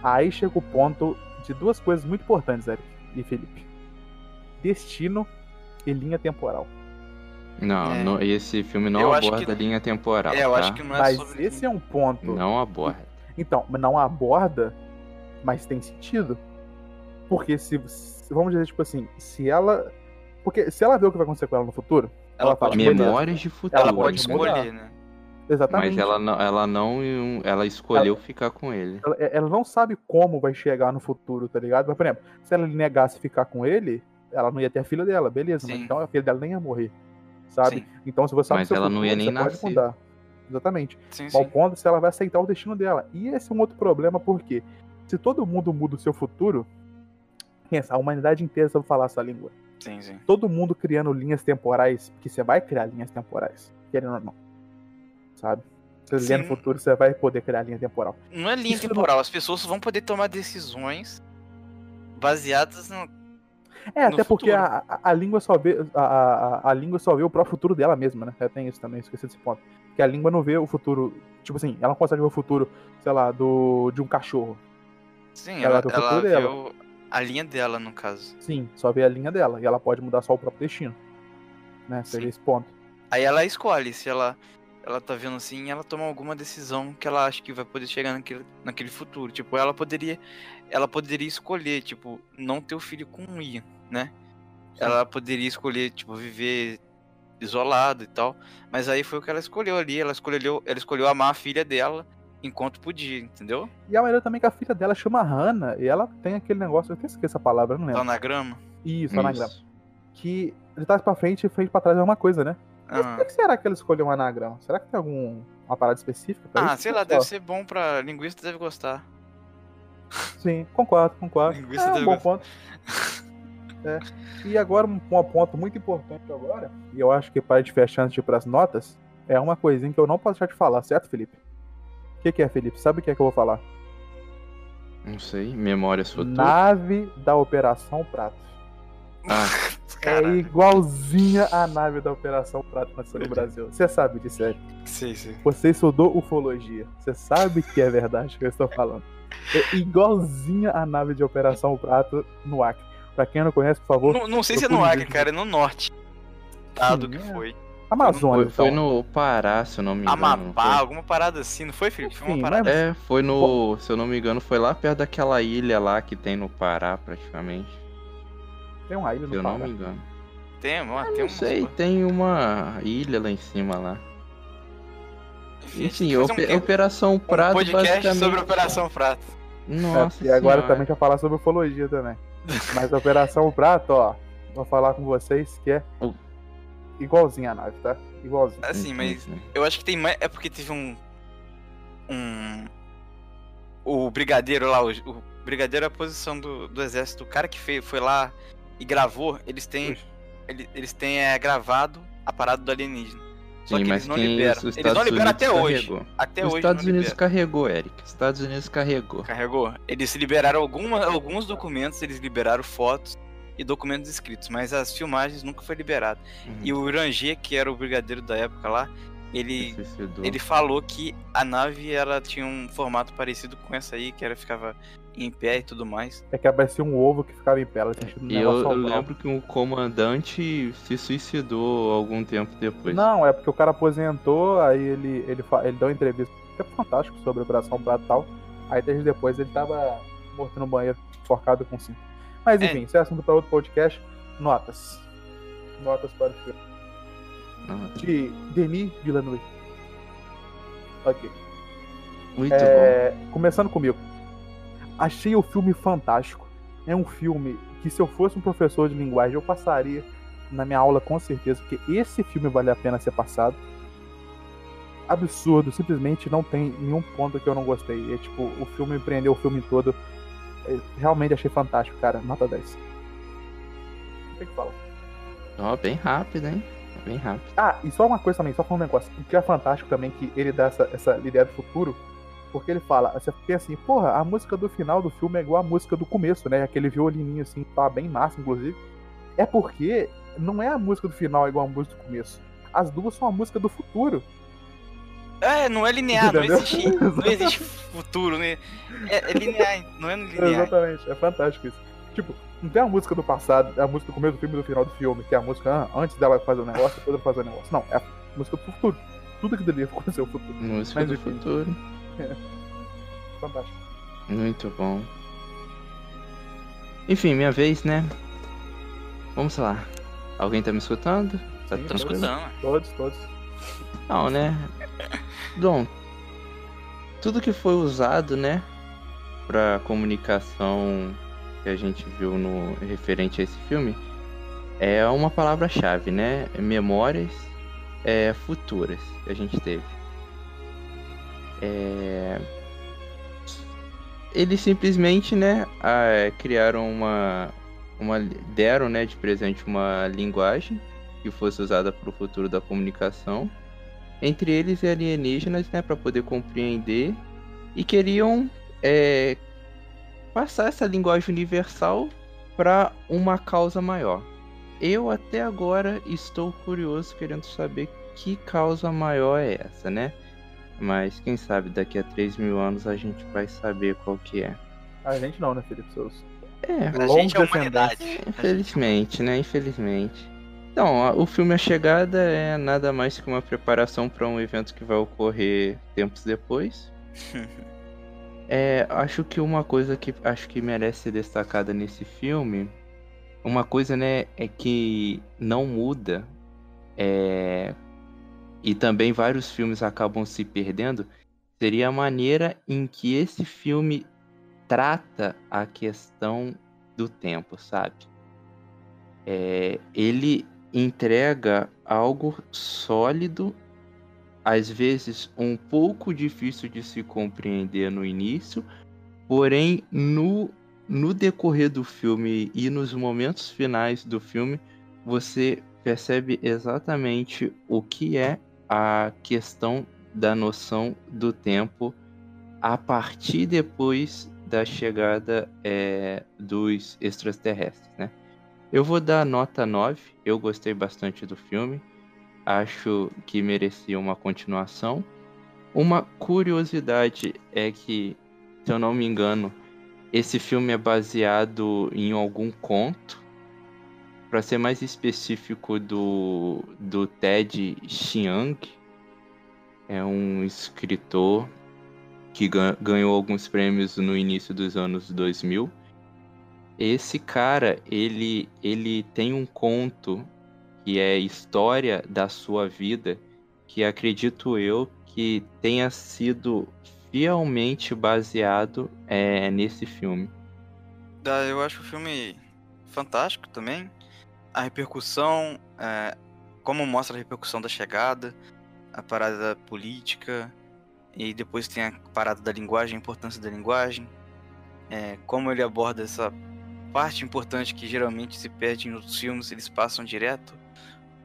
Aí chega o ponto de duas coisas muito importantes, Eric e Felipe: destino e linha temporal. Não, É. não- esse filme não Eu aborda que- a linha temporal. É, eu tá? acho que não é Mas sobre. esse é um ponto. Não aborda. Então, não aborda, mas tem sentido. Porque se, se- Vamos dizer, tipo assim, se ela. Porque se ela vê o que vai acontecer com ela no futuro, Ela ela fala. Memórias de futuro. Ela Ela pode escolher, né? exatamente. Mas ela não, ela não. Ela escolheu ficar com ele. ela, ela não sabe como vai chegar no futuro, tá ligado? Mas, por exemplo, se ela negasse ficar com ele, ela não ia ter a filha dela, beleza, então a filha dela nem ia morrer, sabe? Sim. Então, se você sabe Mas ela não futuro, ia nem nascer. mudar. Exatamente. Sim, ponto se ela vai aceitar o destino dela. E esse é um outro problema, porque se todo mundo muda o seu futuro, pensa, a humanidade inteira sabe falar a sua língua. Sim, sim. Todo mundo criando linhas temporais, porque você vai criar linhas temporais, querendo ou não. Sabe? Se você no futuro, você vai poder criar linha temporal. Não é linha Isso temporal, as pessoas vão poder tomar decisões baseadas no. É, no até porque futuro. a, a, a língua só vê. A, a, a língua só vê o próprio futuro dela mesma, né? Tem isso também, esqueci desse ponto. Que a língua não vê o futuro. Tipo assim, ela não consegue ver o futuro, sei lá, do, de um cachorro. Sim, Ela ela, ela futuro vê dela. o- a linha dela, no caso. Sim, só vê a linha dela. E ela pode mudar só o próprio destino. Né? Seria Sim. esse ponto. Aí ela escolhe se ela. Ela tá vendo assim, ela toma alguma decisão que ela acha que vai poder chegar naquele, naquele futuro. Tipo, ela poderia. Ela poderia escolher, tipo, não ter o filho com o Ian, né? Ela poderia escolher, tipo, viver isolado e tal. Mas aí foi o que ela escolheu ali. Ela escolheu, ela escolheu amar a filha dela enquanto podia, entendeu? E a maneira também que a filha dela chama Hannah. E ela tem aquele negócio, eu até esqueci a palavra, eu não lembro. Anagrama. Isso, anagrama. Isso. Que de trás pra frente e frente pra trás é uma coisa, né? Mas Ah. por que será que ela escolheu um anagrama? Será que tem algum uma parada específica pra Ah, isso? sei lá, deve ser bom pra linguista, deve gostar. Sim, concordo, concordo. Linguiça é um deve bom gostar. ponto. É. E agora, um, um ponto muito importante agora, e eu acho que para de fechar antes de ir pras notas, é uma coisinha que eu não posso deixar de falar, certo, Felipe? O que, que é, Felipe? Sabe o que é que eu vou falar? Não sei. Memórias futuras. Nave da Operação Prato. Ah, É igualzinha a nave da Operação Prato que aconteceu no Brasil. Você sabe disso, Eric. Sei, sei. Você estudou ufologia. Você sabe que é verdade que eu estou falando. É igualzinha a nave de Operação Prato no Acre. Pra quem não conhece, por favor, Não, não sei se é no Acre, cara, é no norte. Estado que Sim, é. foi. Amazônia. foi, foi então. no Pará, se eu não me engano. Amapá, alguma parada assim, não foi, Felipe? Foi uma parada. É, foi no. Se eu não me engano, foi lá perto daquela ilha lá que tem no Pará, praticamente. Tem uma ilha Se no eu não Pará. me engano. Tem, tem não um. sei, tem uma ilha lá em cima lá. Enfim, Ope- um, Operação um Prato podcast basicamente. sobre Operação Prato. Nossa. É, e agora Senhora. também vai falar sobre ufologia também. Mas Operação Prato, ó, vou falar com vocês que é. Igualzinha a nave, tá? Igualzinho. Assim, mas eu acho que tem mais. É porque teve um. Um. O brigadeiro lá, o, o brigadeiro é a posição do, do exército. O cara que fez, foi lá e gravou, eles têm. Ele- Eles têm é, gravado a parada do alienígena. Só Sim, que mas eles não quem liberam. os Eles Estados não liberam Unidos até hoje. carregou. Até Os hoje Estados Unidos liberam. carregou, Eric. Os Estados Unidos carregou. Carregou. Eles liberaram alguma, alguns documentos, eles liberaram fotos e documentos escritos, mas as filmagens nunca foi liberado. Uhum. E o Ranger, que era o brigadeiro da época lá, ele ele falou que a nave ela tinha um formato parecido com essa aí, que era ficava em pé e tudo mais. É que parecia um ovo que ficava em pé. Ela tinha um E eu, eu lembro que o comandante se suicidou algum tempo depois. Não, é porque o cara aposentou, aí ele, ele, ele deu uma entrevista que é fantástico sobre a Operação Prato e tal. Aí dias depois ele tava morto no banheiro, forcado com cinto. Mas É. enfim, isso é assunto para outro podcast. Notas. Notas para o filme. Ah, De Denis Villeneuve. Ok. muito É, começando comigo. Achei o filme fantástico. É um filme que se eu fosse um professor de linguagem eu passaria na minha aula com certeza, porque esse filme vale a pena ser passado. Absurdo, simplesmente não tem nenhum ponto que eu não gostei. É tipo, o filme me prendeu o filme todo. É, realmente achei fantástico, cara. Nota 10. Não tem o que falar. bom. Ó, bem rápido, hein? Bem rápido. Ah, e só uma coisa também, só falando um negócio. O que é fantástico também que ele dá essa, essa ideia do futuro, porque ele fala, você pensa assim, porra, a música do final do filme é igual a música do começo, né? Aquele violininho assim, tá bem massa, inclusive. É porque não é a música do final igual a música do começo. As duas são a música do futuro. É, não é linear, não existe, não existe futuro, né? É, é linear, não é linear. Exatamente, é fantástico isso. Tipo, não tem a música do passado, é a música do começo do filme e do final do filme, que é a música ah, antes dela fazer o negócio, depois ela fazer o negócio. Não, é a música do futuro. Tudo que deveria acontecer no futuro. Música Mas do enfim. futuro. Fantástico. Muito bom. Enfim, minha vez, né? Vamos lá. Alguém tá me escutando? Tá Sim, tô tranquilo? Escutando. Todos, todos. Não, né? Bom, tudo que foi usado, né, pra comunicação que a gente viu no referente a esse filme é uma palavra-chave, né? Memórias é, futuras que a gente teve. É... Eles simplesmente, né, criaram uma, uma, deram, né, de presente uma linguagem que fosse usada para o futuro da comunicação entre eles e alienígenas, né, para poder compreender e queriam é, passar essa linguagem universal para uma causa maior. Eu até agora estou curioso querendo saber que causa maior é essa, né? Mas quem sabe daqui a 3 mil anos a gente vai saber qual que é. A gente não, né, Felipe? Seus É, A gente é a humanidade. Infelizmente, né? Infelizmente. Então, o filme A Chegada é nada mais que uma preparação para um evento que vai ocorrer tempos depois. É, acho que uma coisa que acho que merece ser destacada nesse filme, uma coisa, né, é que não muda, é, e também vários filmes acabam se perdendo, seria a maneira em que esse filme trata a questão do tempo, sabe? É, ele entrega algo sólido, às vezes um pouco difícil de se compreender no início, porém no, no decorrer do filme e nos momentos finais do filme, você percebe exatamente o que é a questão da noção do tempo a partir depois da chegada é, dos extraterrestres, né? Eu vou dar nota 9. Eu gostei bastante do filme. Acho que merecia uma continuação. Uma curiosidade é que, se eu não me engano, esse filme é baseado em algum conto. Para ser mais específico, do, do Ted Chiang. É um escritor que gan- ganhou alguns prêmios no início dos anos 2000. Esse cara, ele, ele tem um conto que é história da sua vida, que acredito eu que tenha sido fielmente baseado é, nesse filme. Eu acho o filme fantástico também. A repercussão, é, como mostra a repercussão da chegada, a parada política, e depois tem a parada da linguagem, a importância da linguagem, é, como ele aborda essa parte importante que geralmente se perde em outros filmes, eles passam direto.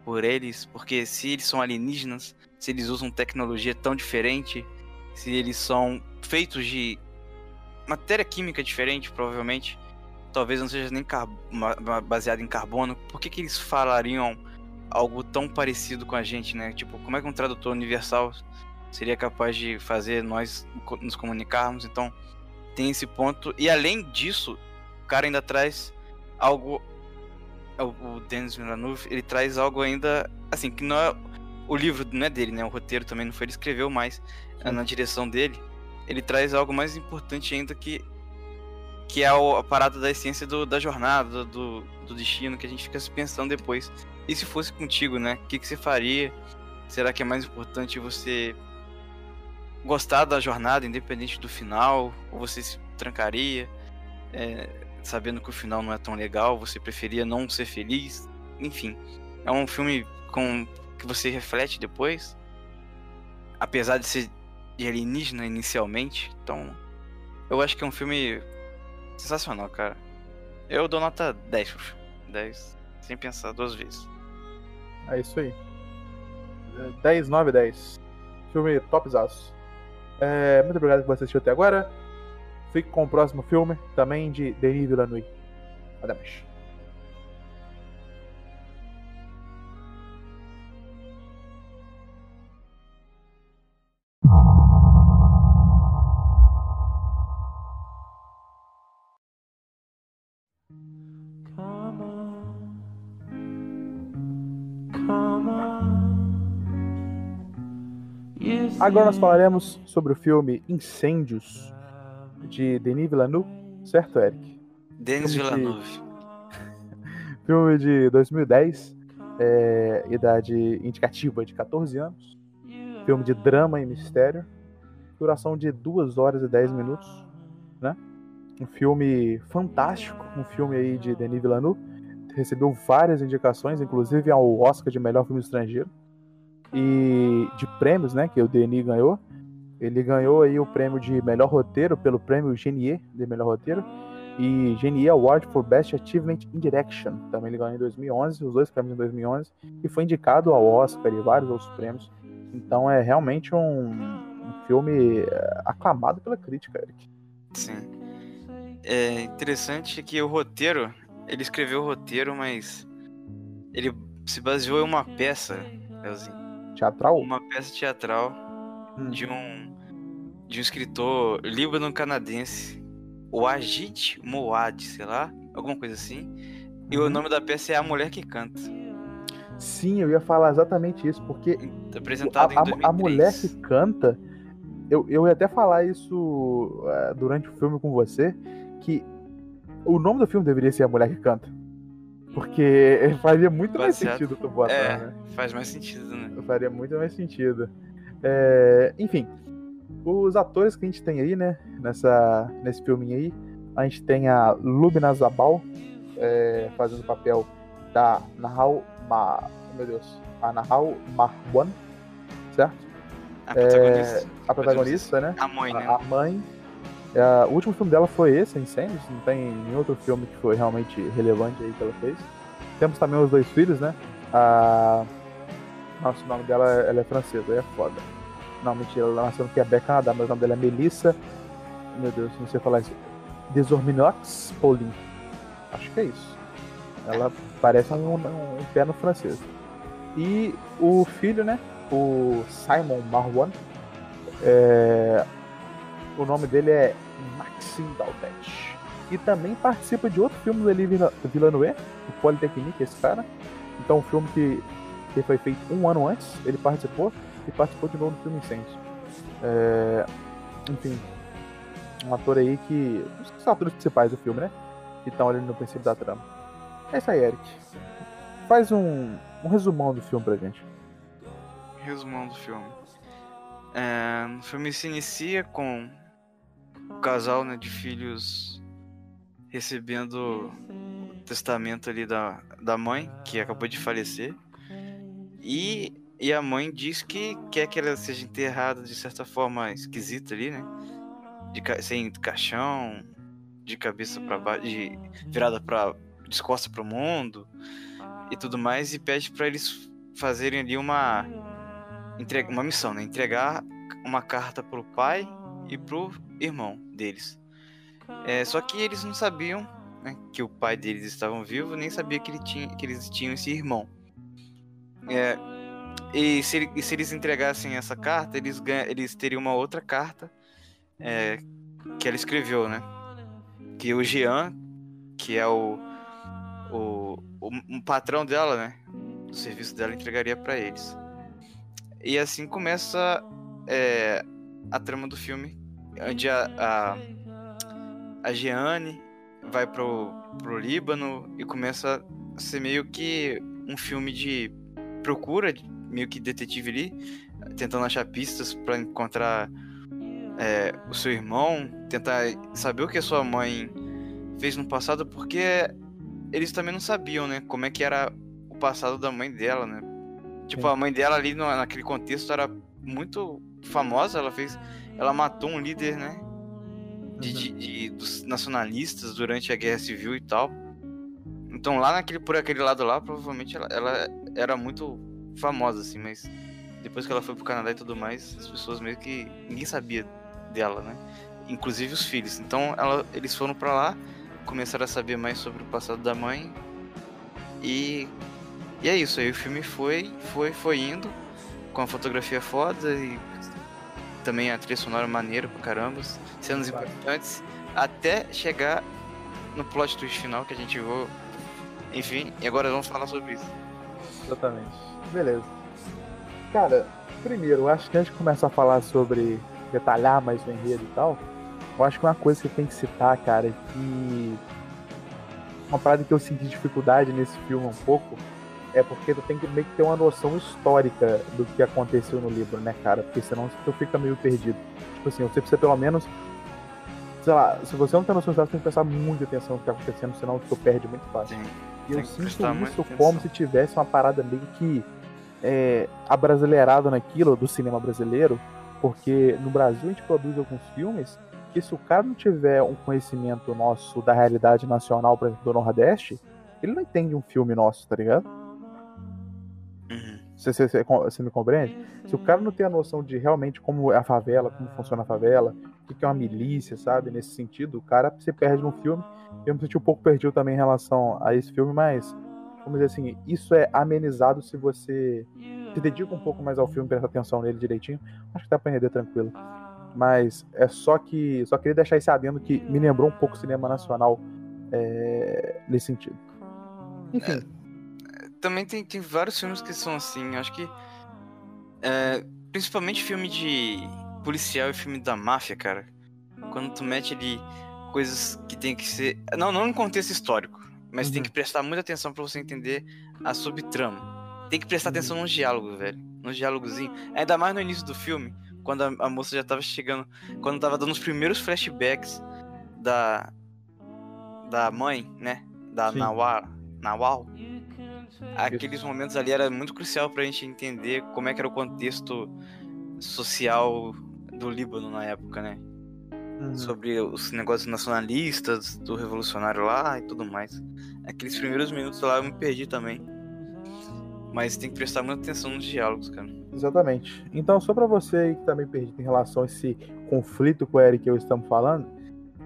por eles, porque se eles são alienígenas, se eles usam tecnologia tão diferente, se eles são feitos de matéria química diferente, provavelmente, talvez não seja nem baseado em carbono, por que, que eles falariam algo tão parecido com a gente, né? Tipo, como é que um tradutor universal seria capaz de fazer nós nos comunicarmos? Então, tem esse ponto. E além disso, cara ainda traz algo. O Denis Villeneuve, ele traz algo ainda. Assim, que não é. O livro não é dele, né? O roteiro também não foi ele escreveu, mas é na direção dele. Ele traz algo mais importante ainda que. Que é a parada da essência do, da jornada, do, do destino, que a gente fica se pensando depois. E se fosse contigo, né? O que, que você faria? Será que é mais importante você gostar da jornada, independente do final? Ou você se trancaria, é, sabendo que o final não é tão legal? Você preferia não ser feliz? Enfim, é um filme com que você reflete depois, apesar de ser alienígena inicialmente. Então, eu acho que é um filme sensacional, cara. Eu dou nota 10 pro filme. 10, sem pensar duas vezes. É isso aí. 10, 9, 10. Filme topzaço. É, muito obrigado por você assistiu até agora. Fique com o próximo filme, também de Denis Villeneuve. Até mais. Agora nós falaremos sobre o filme Incêndios, de Denis Villeneuve, certo, Eric? Denis Villeneuve. De... filme de 2010, é, idade indicativa de 14 anos. Filme de drama e mistério. Duração de 2 horas e 10 minutos, né? Um filme fantástico, um filme aí de Denis Villeneuve. Recebeu várias indicações, inclusive ao Oscar de melhor filme estrangeiro e de prêmios, né, que o Denis ganhou. Ele ganhou aí o prêmio de melhor roteiro pelo prêmio Genier de melhor roteiro e Genier Award for Best Achievement in Direction. Também ele ganhou em 2011, os dois prêmios em 2011 e foi indicado ao Oscar e vários outros prêmios. Então é realmente um, um filme eh, aclamado pela crítica, Eric. Sim. É interessante que o roteiro, ele escreveu o roteiro, mas ele se baseou em uma peça, Leozinho, Teatral? Uma peça teatral hum. de um de um escritor líbano-canadense, o Ajit Moad, sei lá, alguma coisa assim. E o uhum. nome da peça é A Mulher que Canta. Sim, eu ia falar exatamente isso, porque apresentado a, em 2003. a Mulher que Canta, eu, eu ia até falar isso uh, durante o filme com você, que o nome do filme deveria ser A Mulher que Canta. Porque faria muito Baseado. mais sentido tu botar, é, né? Faz mais sentido, né? Faria muito mais sentido. É, enfim, os atores que a gente tem aí, né? Nessa, nesse filminho aí, a gente tem a Lubna Zabal é, fazendo o papel da Nahal Ma... Meu Deus. A Nahal Marwan, certo? A protagonista. É, a protagonista, né? A mãe, né? A, a mãe Uh, o último filme dela foi esse, Incêndios, não tem nenhum outro filme que foi realmente relevante aí que ela fez. Temos também os dois filhos, né? Uh, nossa, o nome dela ela é francesa, é foda. Não, mentira, ela nasceu no Quebec, Canadá, mas o nome dela é Melissa. Meu Deus, não sei falar isso. Desorminox Pauline. Acho que é isso. Ela parece um, um, um pé no francês. E o filho, né? O Simon Marwan. É, o nome dele é Maxime Daltet. E também participa de outro filme do Villeneuve, o Polytechnique, esse cara. Então, um filme que, que foi feito um ano antes, ele participou e participou de novo do filme Incêndio. É, enfim, um ator aí que. Os atores principais do filme, né? Que estão ali no princípio da trama. É isso aí, Eric. Faz um, um resumão do filme pra gente. Resumão do filme. É, o filme se inicia com o casal né, de filhos recebendo o testamento ali da, da mãe, que acabou de falecer. E, e a mãe diz que quer que ela seja enterrada de certa forma esquisita ali, né? De, sem caixão, de cabeça para baixo, de, virada para descosta para o mundo e tudo mais, e pede para eles fazerem ali uma entrega, uma missão, né? Entregar uma carta pro pai e pro irmão deles. É, só que eles não sabiam né, que o pai deles estava vivo, nem sabia que, ele tinha, que eles tinham esse irmão. É, e se, e se, eles entregassem essa carta, eles, ganha, eles teriam uma outra carta é, que ela escreveu, né? Que o Jean, que é o, o, o um patrão dela, né? Do serviço dela, entregaria para eles. E assim começa é, a trama do filme, onde a, a, a Jeanne vai pro, pro Líbano e começa a ser meio que um filme de procura, meio que detetive ali, tentando achar pistas para encontrar é, o seu irmão, tentar saber o que a sua mãe fez no passado, porque eles também não sabiam, né, como é que era o passado da mãe dela, né? Tipo, a mãe dela ali naquele contexto era muito famosa, ela fez, ela matou um líder, né, de, de, de, dos nacionalistas durante a Guerra Civil e tal. Então lá naquele, por aquele lado lá, provavelmente ela, ela era muito famosa, assim, mas depois que ela foi pro Canadá e tudo mais, as pessoas meio que. ninguém sabia dela, né? Inclusive os filhos. Então ela, eles foram para lá, começaram a saber mais sobre o passado da mãe. E. E é isso, aí o filme foi, foi, foi indo, com a fotografia foda e também a trilha sonora maneira pra caramba, cenas importantes, até chegar no plot twist final que a gente viu. Enfim, e agora vamos falar sobre isso. Exatamente. Beleza. Cara, primeiro, acho que antes de começar a falar sobre detalhar mais o enredo e tal, eu acho que uma coisa que tem que citar, cara, é que uma parada que eu senti dificuldade nesse filme um pouco é porque tu tem que meio que ter uma noção histórica do que aconteceu no livro, né, cara? Porque senão tu fica meio perdido. Tipo assim, você precisa pelo menos. Sei lá, se você não tem noção histórica, você tem que prestar muita atenção no que tá acontecendo, senão tu perde muito fácil. Sim, e eu sinto isso como se tivesse uma parada meio que é, abrasileirada naquilo, do cinema brasileiro, porque no Brasil a gente produz alguns filmes que se o cara não tiver um conhecimento nosso da realidade nacional, por exemplo, do Nordeste, ele não entende um filme nosso, tá ligado? Você, você, você, me compreende? Se o cara não tem a noção de realmente como é a favela, como funciona a favela, o que é uma milícia, sabe? Nesse sentido, o cara se perde no filme. Eu me senti um pouco perdido também em relação a esse filme, mas, vamos dizer assim, isso é amenizado se você se dedica um pouco mais ao filme, presta atenção nele direitinho. Acho que dá pra entender tranquilo. Mas é só que. Só queria deixar esse adendo que me lembrou um pouco o cinema nacional é, nesse sentido. Enfim. É também tem, tem vários filmes que são assim. Acho que. É, principalmente filme de policial e filme da máfia, cara. Quando tu mete ali coisas que tem que ser. Não, não em contexto histórico. Mas uhum. tem que prestar muita atenção para você entender a subtrama. Tem que prestar atenção nos diálogos, velho. Nos diálogozinhos. Ainda mais no início do filme, quando a, a, moça já tava chegando. Quando tava dando os primeiros flashbacks da. Da mãe, né? Da Nawal. Nawal aqueles momentos ali era muito crucial pra gente entender como é que era o contexto social do Líbano na época, né? Uhum. Sobre os negócios nacionalistas, do revolucionário lá e tudo mais. Aqueles primeiros minutos lá eu me perdi também. Mas tem que prestar muita atenção nos diálogos, cara. Exatamente. Então, só para você aí que tá meio perdido em relação a esse conflito com o Eric que eu estamos falando,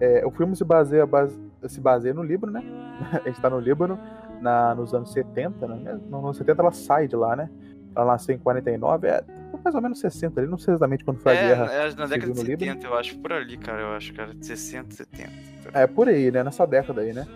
é, o filme se baseia, base, se baseia no Líbano, né? A gente tá no Líbano na, nos anos 70, né? Nos anos 70 ela sai de lá, né? Ela nasceu em 49, é mais ou menos 60 ali, não sei exatamente quando foi a é, guerra. É, na década de 70, eu acho, por ali, cara, eu acho, cara, de 60, 70. É, por aí, né? Nessa década aí, né?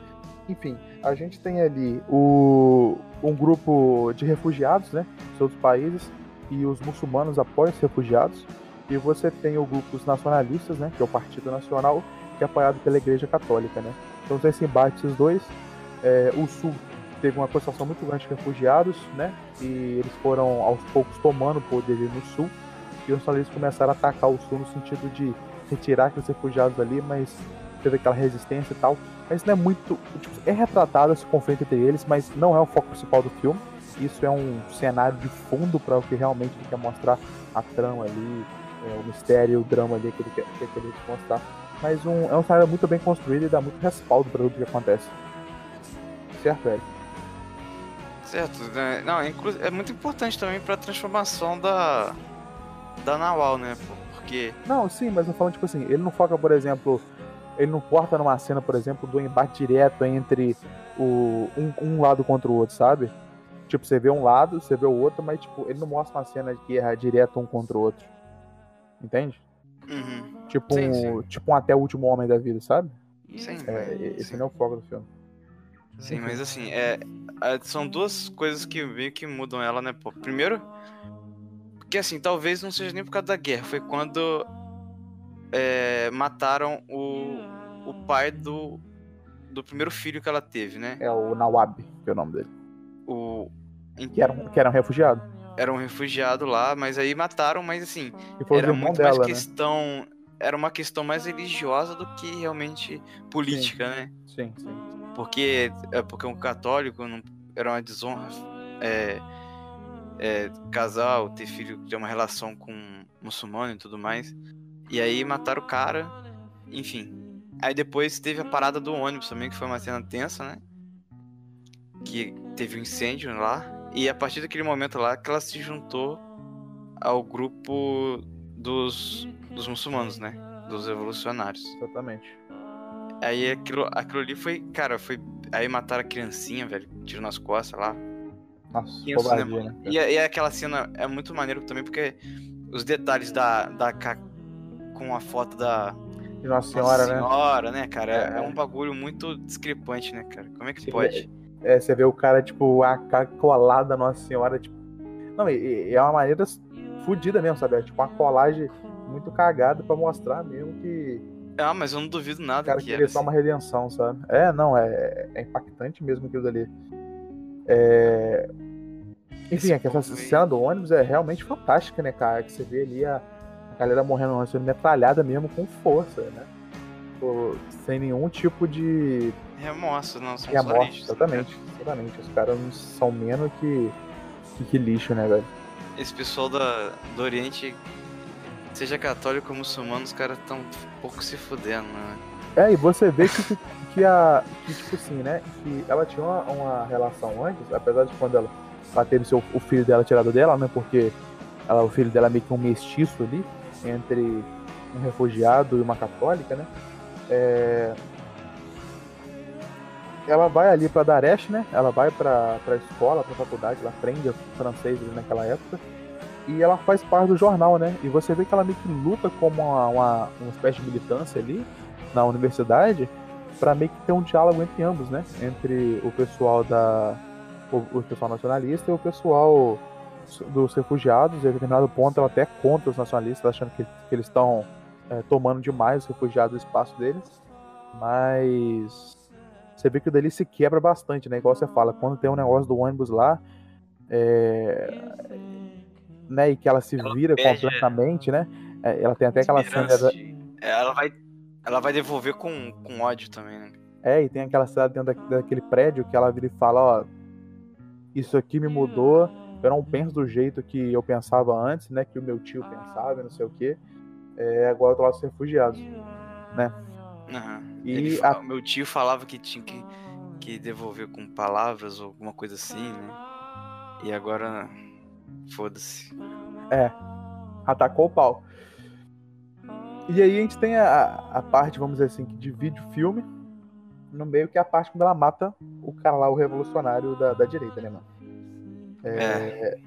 Enfim, a gente tem ali o, um grupo de refugiados, né? De outros países, e os muçulmanos apoiam os refugiados. E você tem o grupo dos nacionalistas, né? Que é o Partido Nacional, que é apoiado pela Igreja Católica, né? Então tem esse embate esses dois. É, o Sul teve uma concentração muito grande de refugiados, né? E eles foram aos poucos tomando o poder no sul. E os nacionalistas começaram a atacar o sul no sentido de retirar aqueles refugiados ali, mas teve aquela resistência e tal. Mas não é muito. Tipo, é retratado esse conflito entre eles, mas não é o foco principal do filme. Isso é um cenário de fundo para o que realmente ele quer mostrar a trama ali, é, o mistério, o drama ali que ele quer, que ele quer mostrar. Mas um, é um cenário muito bem construído e dá muito respaldo para tudo que acontece. Certo, Eric? Certo, né? Não, é muito importante também pra transformação da. Da Nawal, né? Porque. Não, sim, mas eu falando, tipo assim, ele não foca, por exemplo, ele não corta numa cena, por exemplo, do embate direto entre o, um, um lado contra o outro, sabe? Tipo, você vê um lado, você vê o outro, mas tipo, ele não mostra uma cena de guerra direto um contra o outro. Entende? Uhum. Tipo, Sim, um, sim. tipo um até o último homem da vida, sabe? Sim, É, mas- esse não é o foco do filme. Sim, mas assim, é, é, são duas coisas que meio que mudam ela, né, pô? Primeiro, porque assim, talvez não seja nem por causa da guerra, foi quando é, mataram o, o pai do, do primeiro filho que ela teve, né? É o Nawab, que é o nome dele. O, Que era, um- que era um refugiado. era um refugiado lá, mas aí mataram, mas assim, era muito dela, mais né? questão. Era uma questão mais religiosa do que realmente política, né? Sim, sim. Porque é porque um católico não, era uma desonra é, é, ter filho ter uma relação com um muçulmano e tudo mais. E aí mataram o cara enfim. Aí depois teve a parada do ônibus também que foi uma cena tensa né? Que teve um incêndio lá. E a partir daquele momento lá que ela se juntou ao grupo dos, dos muçulmanos né? Dos revolucionários. Exatamente. Aí aquilo, aquilo ali foi, cara, foi. Aí mataram a criancinha, velho, tiro nas costas lá. Nossa, né, covardia, né? E, a- e aquela cena é muito maneiro também, porque os detalhes da, da com a foto da De Nossa Nossa Senhora, né? Senhora, né, cara? É, É. é um bagulho muito discrepante, né, cara? Como é que Sim, pode? É, você vê o cara, tipo, a cara colada Nossa Senhora, tipo. Não, e, e é uma maneira fodida mesmo, sabe? É tipo uma colagem muito cagada pra mostrar mesmo que Ah, mas eu não duvido o nada cara que queria só uma redenção, sabe? É, não, é, é impactante mesmo aquilo dali. É... Enfim, é essa cena do ônibus é realmente fantástica, né, cara? Que você vê ali a, a galera morrendo no sendo metralhada mesmo com força, né? Sem nenhum tipo de Remorso, não, são tá exatamente, exatamente. Os caras não são menos que, que, que lixo, né, velho? Esse pessoal da, do Oriente, seja católico ou muçulmano, os caras tão um pouco se fudendo, né? É, e você vê que, que, a. Que, tipo assim, né? Que ela tinha uma, uma relação antes, apesar de quando ela, ela teve seu, o filho dela tirado dela, né? Porque ela, o filho dela é meio que um mestiço ali, entre um refugiado e uma católica, né? É, ela vai ali pra Daresh, né? Ela vai pra, pra escola, pra faculdade, ela aprende francês ali naquela época. E ela faz parte do jornal, né? E você vê que ela meio que luta como uma, uma, uma espécie de militância ali na universidade para meio que ter um diálogo entre ambos, né? Entre o pessoal da o, o pessoal nacionalista e o pessoal dos refugiados. E a determinado ponto ela até é contra os nacionalistas, achando que, que eles estão é, tomando demais os refugiados o espaço deles. Mas você vê que o dele se quebra bastante, né? Igual você fala, quando tem um negócio do ônibus lá, é, né? E que ela se Ela vira perde, completamente, né? é, ela tem até aquela cena da, É, ela vai ela vai devolver com, com ódio também, né? É, e tem aquela cena dentro da- daquele prédio que ela vira e fala, ó, isso aqui me mudou, eu não penso do jeito que eu pensava antes, né, que o meu tio pensava, e não sei o quê. É, agora eu tô lá dos refugiados. Aham. E Ele fa- a- Meu tio falava que tinha que, que devolver com palavras ou alguma coisa assim, né? E agora. Foda-se. atacou o pau. E aí a gente tem a, a parte, vamos dizer assim, que divide o filme no meio que é a parte quando ela mata o cara lá, o revolucionário da, da direita, né, mano? É,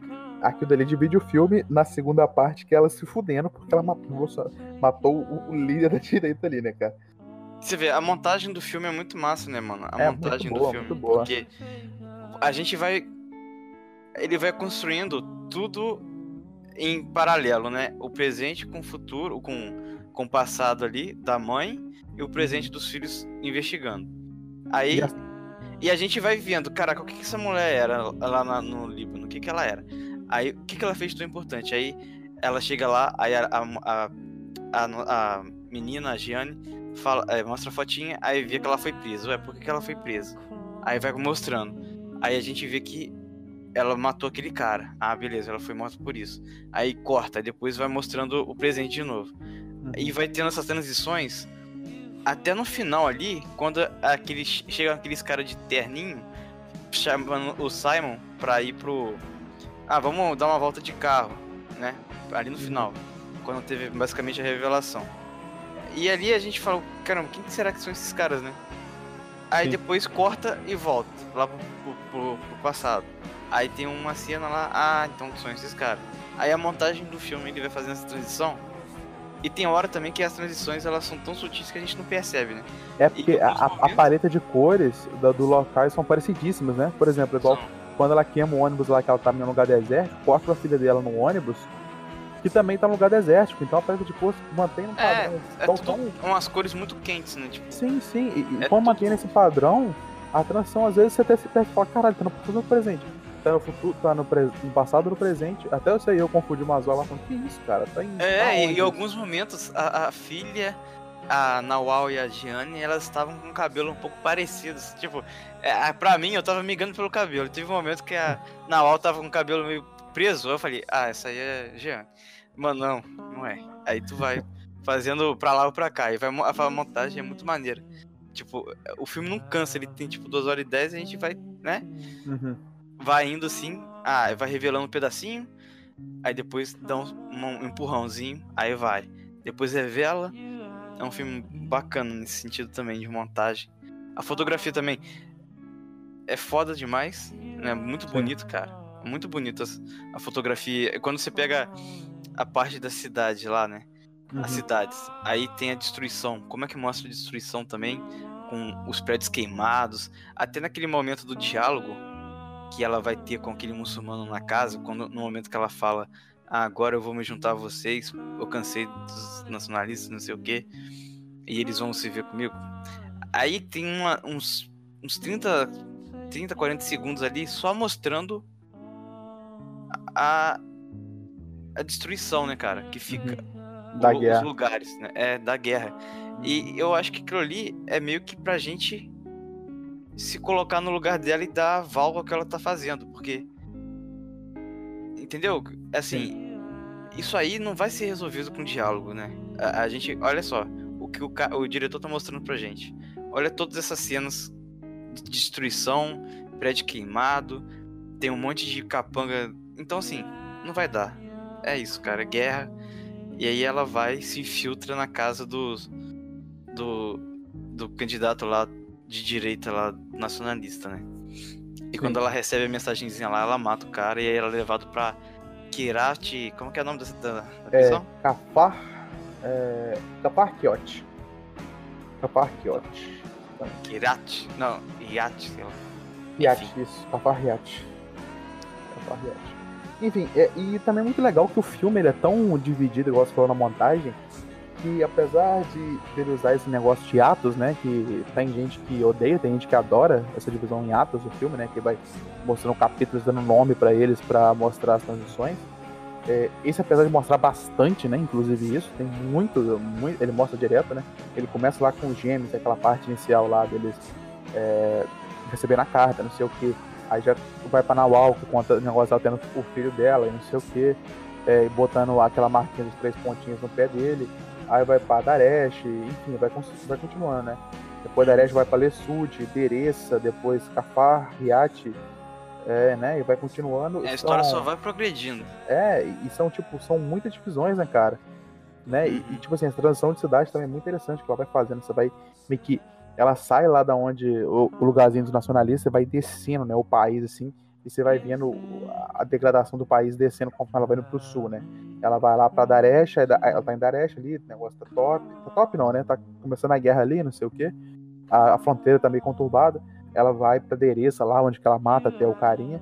Aquilo dali divide o filme na segunda parte que é ela se fudendo porque ela matou, matou o, o líder da direita ali, né, cara? Você vê, a montagem do filme é muito massa, né, mano? A É, montagem boa, do filme. muito boa. Porque a gente vai. Ele vai construindo tudo em paralelo, né? O presente com o futuro, com, com o passado ali da mãe e o presente dos filhos investigando. Aí. E a- E a gente vai vendo, caraca, o que, que essa mulher era lá na- no Líbano? O que, que ela era? Aí, o que, que ela fez de tão importante? Aí ela chega lá, aí a, a, a, a- a menina, a Gianni, fala, é, mostra a fotinha, aí vê que ela foi presa. Ué, por que, que ela foi presa? Aí vai mostrando. Aí a gente vê que ela matou aquele cara. Ah, beleza, ela foi morta por isso. Aí corta, depois vai mostrando o presente de novo. E vai tendo essas transições até no final ali, quando aqueles chegam aqueles caras de terninho chamando o Simon pra ir pro. Ah, vamos dar uma volta de carro, né? Ali no final. Quando teve basicamente a revelação. E ali a gente falou, caramba, quem será que são esses caras, né? Aí Sim. depois corta e volta lá pro, pro- pro- pro passado. Aí tem uma cena lá, ah, então são esses caras. Aí a montagem do filme ele vai fazendo essa transição. E tem hora também que as transições elas são tão sutis que a gente não percebe, né? É porque a, alguns a- a momentos- paleta de cores da- do local são parecidíssimas, né? Por exemplo, igual São- quando ela queima o ônibus lá que ela tá em um lugar desértico, corta pra filha dela no ônibus, que também tá no lugar desértico. Então a paleta de cores mantém um É, padrão. é tão- tudo tão- umas cores muito quentes, né? Tipo, Sim, sim. E, É como tudo- mantém esse padrão, a transição às vezes você até se perde e fala, caralho, tá futuro no presente. Tá no futuro, tá no, pre- no passado no presente. Até eu sei, eu confundi umas horas lá falando, que isso, cara? Tá em. É, e em isso?" alguns momentos a, a filha, a Nawal e a Gianni, elas estavam com o cabelo um pouco parecidos. Tipo, é, pra mim eu tava migando pelo cabelo. Teve um momento que a Nawal tava com o cabelo meio preso, eu falei, ah, essa aí é Gianni. Mano, não, não é. Aí tu vai fazendo pra lá ou pra cá. E vai, a montagem é muito maneira. Tipo, o filme não cansa, ele tem tipo 2 horas e 10 e a gente vai, né? Uhum. Vai indo assim, ah, vai revelando um pedacinho, aí depois dá um, um empurrãozinho, aí vai. Depois revela. É um filme bacana nesse sentido também, de montagem. A fotografia também é foda demais, né? Muito bonito, cara. Muito bonito as- a fotografia. Quando você pega a parte da cidade lá, né? Uhum. as cidades. Aí tem a destruição. Como é que mostra a destruição também? Com os prédios queimados. Até naquele momento do diálogo que ela vai ter com aquele muçulmano na casa, quando, no momento que ela fala. "Ah, agora eu vou me juntar a vocês. Eu cansei dos nacionalistas, não sei o quê. E eles vão se ver comigo. Aí tem uma- uns, uns 30, 30, 40 segundos ali só mostrando a, a destruição, né, cara? Que fica Da o- guerra. os lugares, né? É, da guerra. E eu acho que aquilo ali é meio que pra gente se colocar no lugar dela e dar aval ao que ela tá fazendo, porque. Entendeu? Assim, isso aí não vai ser resolvido com diálogo, né? A, a gente, olha só, o que o, o diretor tá mostrando pra gente. Olha todas essas cenas de destruição, prédio queimado, tem um monte de capanga. Então, assim, não vai dar. É isso, cara, guerra. E aí ela vai se infiltra na casa dos, do, do candidato lá de direita lá, nacionalista, né? E quando ela recebe a mensagenzinha lá, ela mata o cara e aí ela é levado pra Kirati. Como que é o nome dessa da, da É, prisão? Cafar. É, Caparquiote. Caparquiote. Kirati? Não, Iate, sei lá. Enfim. isso. Caparriat. Caparriat. Enfim, é- e também é muito legal que o filme ele é tão dividido, igual você falou na montagem, que apesar de ele usar esse negócio de atos, né? Que tem gente que odeia, tem gente que adora essa divisão em atos do filme, né? Que vai mostrando capítulos, dando nome pra eles pra mostrar as transições. É, esse, apesar de mostrar bastante, né? Inclusive isso, tem muito, muito. Ele mostra direto, né? Ele começa lá com os gêmeos, aquela parte inicial lá deles é, recebendo a carta, não sei o que. Aí já vai pra Nawal, que conta o negócio dela tendo o filho dela e não sei o que. É, botando aquela marquinha dos três pontinhos no pé dele. Aí vai pra Daresh, enfim, vai, vai continuando, né? Depois Daresh vai pra Lesud, Deressa, depois Kafar, Riat, é, né? E vai continuando. A história São- só vai progredindo. é, e são, tipo, são muitas divisões, né, cara? Né? E, e, tipo assim, a transição de cidade também é muito interessante que ela vai fazendo. Você vai meio que. Ela sai lá da onde. O, o lugarzinho dos nacionalistas, você vai descendo, né? O país, assim. E você vai vendo a degradação do país descendo conforme ela vai indo pro sul, né? Ela vai lá pra Daresh, aí da- ela tá em Daresh ali, o negócio tá top. Tá top não, né? Tá começando a guerra ali, não sei o quê. A, a fronteira tá meio conturbada. Ela vai pra Deressa, lá onde que ela mata até o carinha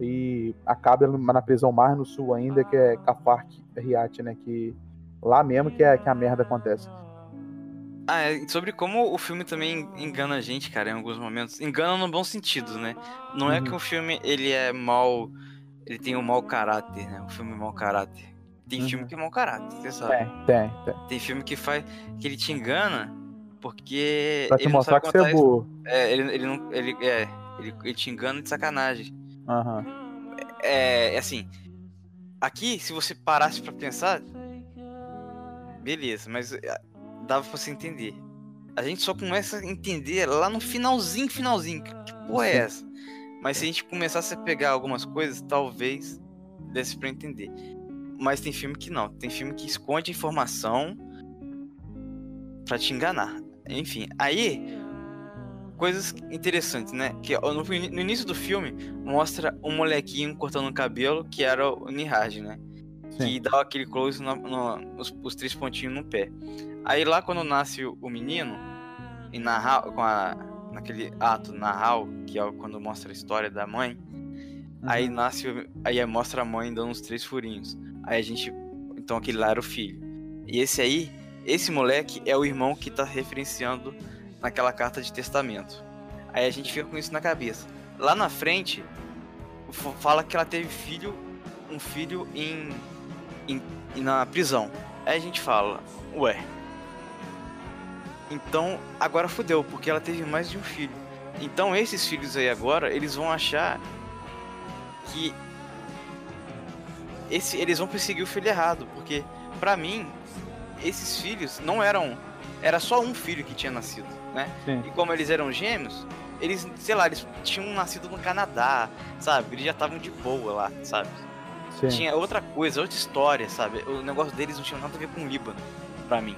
e acaba na prisão mais no sul ainda, que é Kafark Riat, né? Que lá mesmo que, é, que a merda acontece. Ah, é sobre como o filme também engana a gente, cara, em alguns momentos. Engana no bom sentido, né? Não é Uhum. que o filme, ele é mal... Ele tem um mau caráter, né? O filme é mau caráter. Tem Uhum. filme que é mau caráter, você sabe. Tem, tem, tem. Tem filme que faz... Que ele te engana porque... Pra te mostrar que você é burro. É, ele, ele não... Ele, é, ele, ele te engana de sacanagem. Aham. É, é assim... Aqui, se você parasse pra pensar... Beleza, mas é, dava pra você entender. A gente só começa a entender lá no finalzinho, finalzinho. Que que porra é essa? Mas se a gente começasse a pegar algumas coisas, talvez desse pra entender. Mas tem filme que não. Tem filme que esconde informação pra te enganar. Enfim, aí. Coisas interessantes, né? Que no, no início do filme mostra um molequinho cortando o cabelo, que era o Nihaj, né? Sim. Que dá aquele close no, no- nos os três pontinhos no pé. Aí lá quando nasce o, menino, e narrar com a, naquele ato narral, que é quando mostra a história da mãe, Aí Uhum. nasce, o- aí mostra a mãe dando uns três furinhos. Aí a gente, então aquele lá era o filho. E esse aí, esse moleque é o irmão que tá referenciando naquela carta de testamento. Aí a gente fica com isso na cabeça. Lá na frente, fala que ela teve filho, um filho em, em, em- na prisão. Aí a gente fala, ué. Então agora fudeu, porque ela teve mais de um filho. Então esses filhos aí agora, eles vão achar que esse, eles vão perseguir o filho errado, porque pra mim esses filhos não eram era só um filho que tinha nascido, né? Sim. E como eles eram gêmeos, eles, sei lá, eles tinham nascido no Canadá, sabe? Eles já estavam de boa lá, sabe? Sim. Tinha outra coisa, outra história, sabe? O negócio deles não tinha nada a ver com o Líbano, pra mim,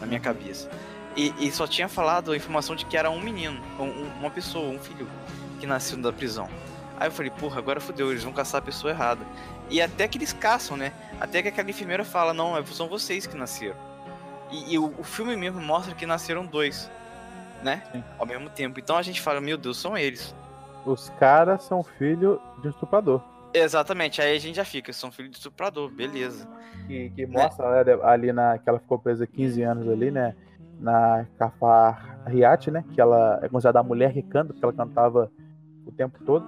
na minha cabeça. E, e só tinha falado a informação de que era um menino, um- um- uma pessoa, um filho que nasceu da prisão. Aí eu falei, porra, agora fodeu, eles vão caçar a pessoa errada. E até que eles caçam, né? Até que aquela enfermeira fala, não, é- são vocês que nasceram. E, e o, o filme mesmo mostra que nasceram dois, né? Sim. Ao mesmo tempo. Então a gente fala, meu Deus, são eles. Os caras são filho de um estuprador. Exatamente, aí a gente já fica, são filhos de estuprador, beleza. Que, que mostra né, ali na. que ela ficou presa 15 anos ali, né? Na Cafar Riat, né? Que ela é considerada a mulher que canta, porque ela cantava o tempo todo.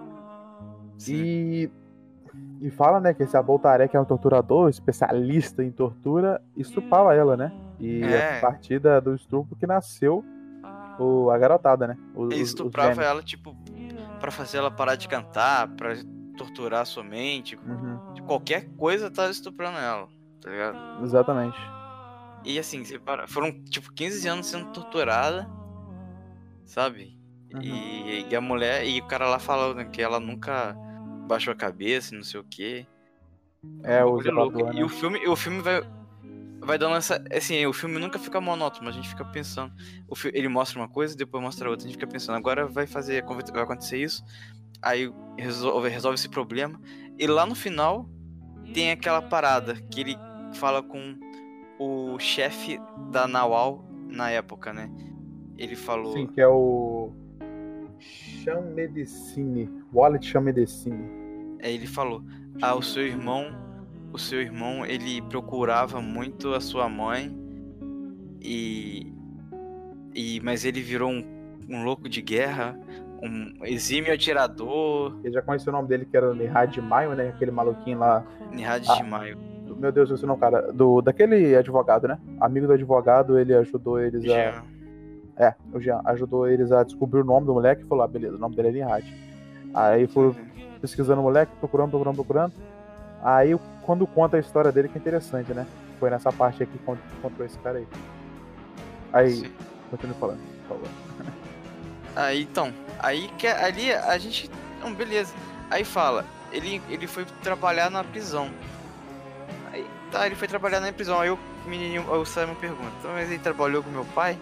E, e fala, né, que esse Aboltaré, que é um torturador, especialista em tortura, estuprava ela, né? E É. a partir da- do estupro que nasceu o, a garotada, né? O- estuprava ela, tipo, pra fazer ela parar de cantar, pra torturar sua mente. Uhum, qualquer coisa tá estuprando ela, tá ligado? exatamente. E assim, foram tipo 15 anos sendo torturada, sabe? Uhum. E, e a mulher, e o cara lá falou né, que ela nunca baixou a cabeça, e não sei o quê. É, o zelador, E né? o filme, o filme vai vai dando essa, assim, o filme nunca fica monótono, a gente fica pensando. O fi- ele mostra uma coisa, depois mostra outra, a gente fica pensando, agora vai fazer, vai acontecer isso. Aí resolve, resolve esse problema. E lá no final tem aquela parada que ele fala com o chefe da Nawal na época, né? Ele falou. Sim, que é o. Chamedicine. Wallet Chamedicine. Aí ele falou: "Ah, o seu irmão, o seu irmão, ele procurava muito a sua mãe e e mas ele virou um, um louco de guerra, um exímio atirador, Eu já conheci o nome dele, que era o Nihad Maio, né? Aquele maluquinho lá. Nihad Ah. de Maio. Meu Deus, esse não, cara. Do, daquele advogado, né? Amigo do advogado, ele ajudou eles a. Jean. É, o Jean ajudou eles a descobrir o nome do moleque e falou: ah, beleza, o nome dele é Nihad. Aí foi pesquisando o moleque, procurando, procurando, procurando. Aí quando conta a história dele, que é interessante, né? Foi nessa parte aqui que con- encontrou esse cara aí. Aí, Sim. continue falando, por favor. Aí então, aí que ali a gente, não, beleza. Aí fala, ele ele foi trabalhar na prisão. Tá, ele foi trabalhar na prisão. Aí o menininho, aí o Simon pergunta: "Então, mas ele trabalhou com meu pai?"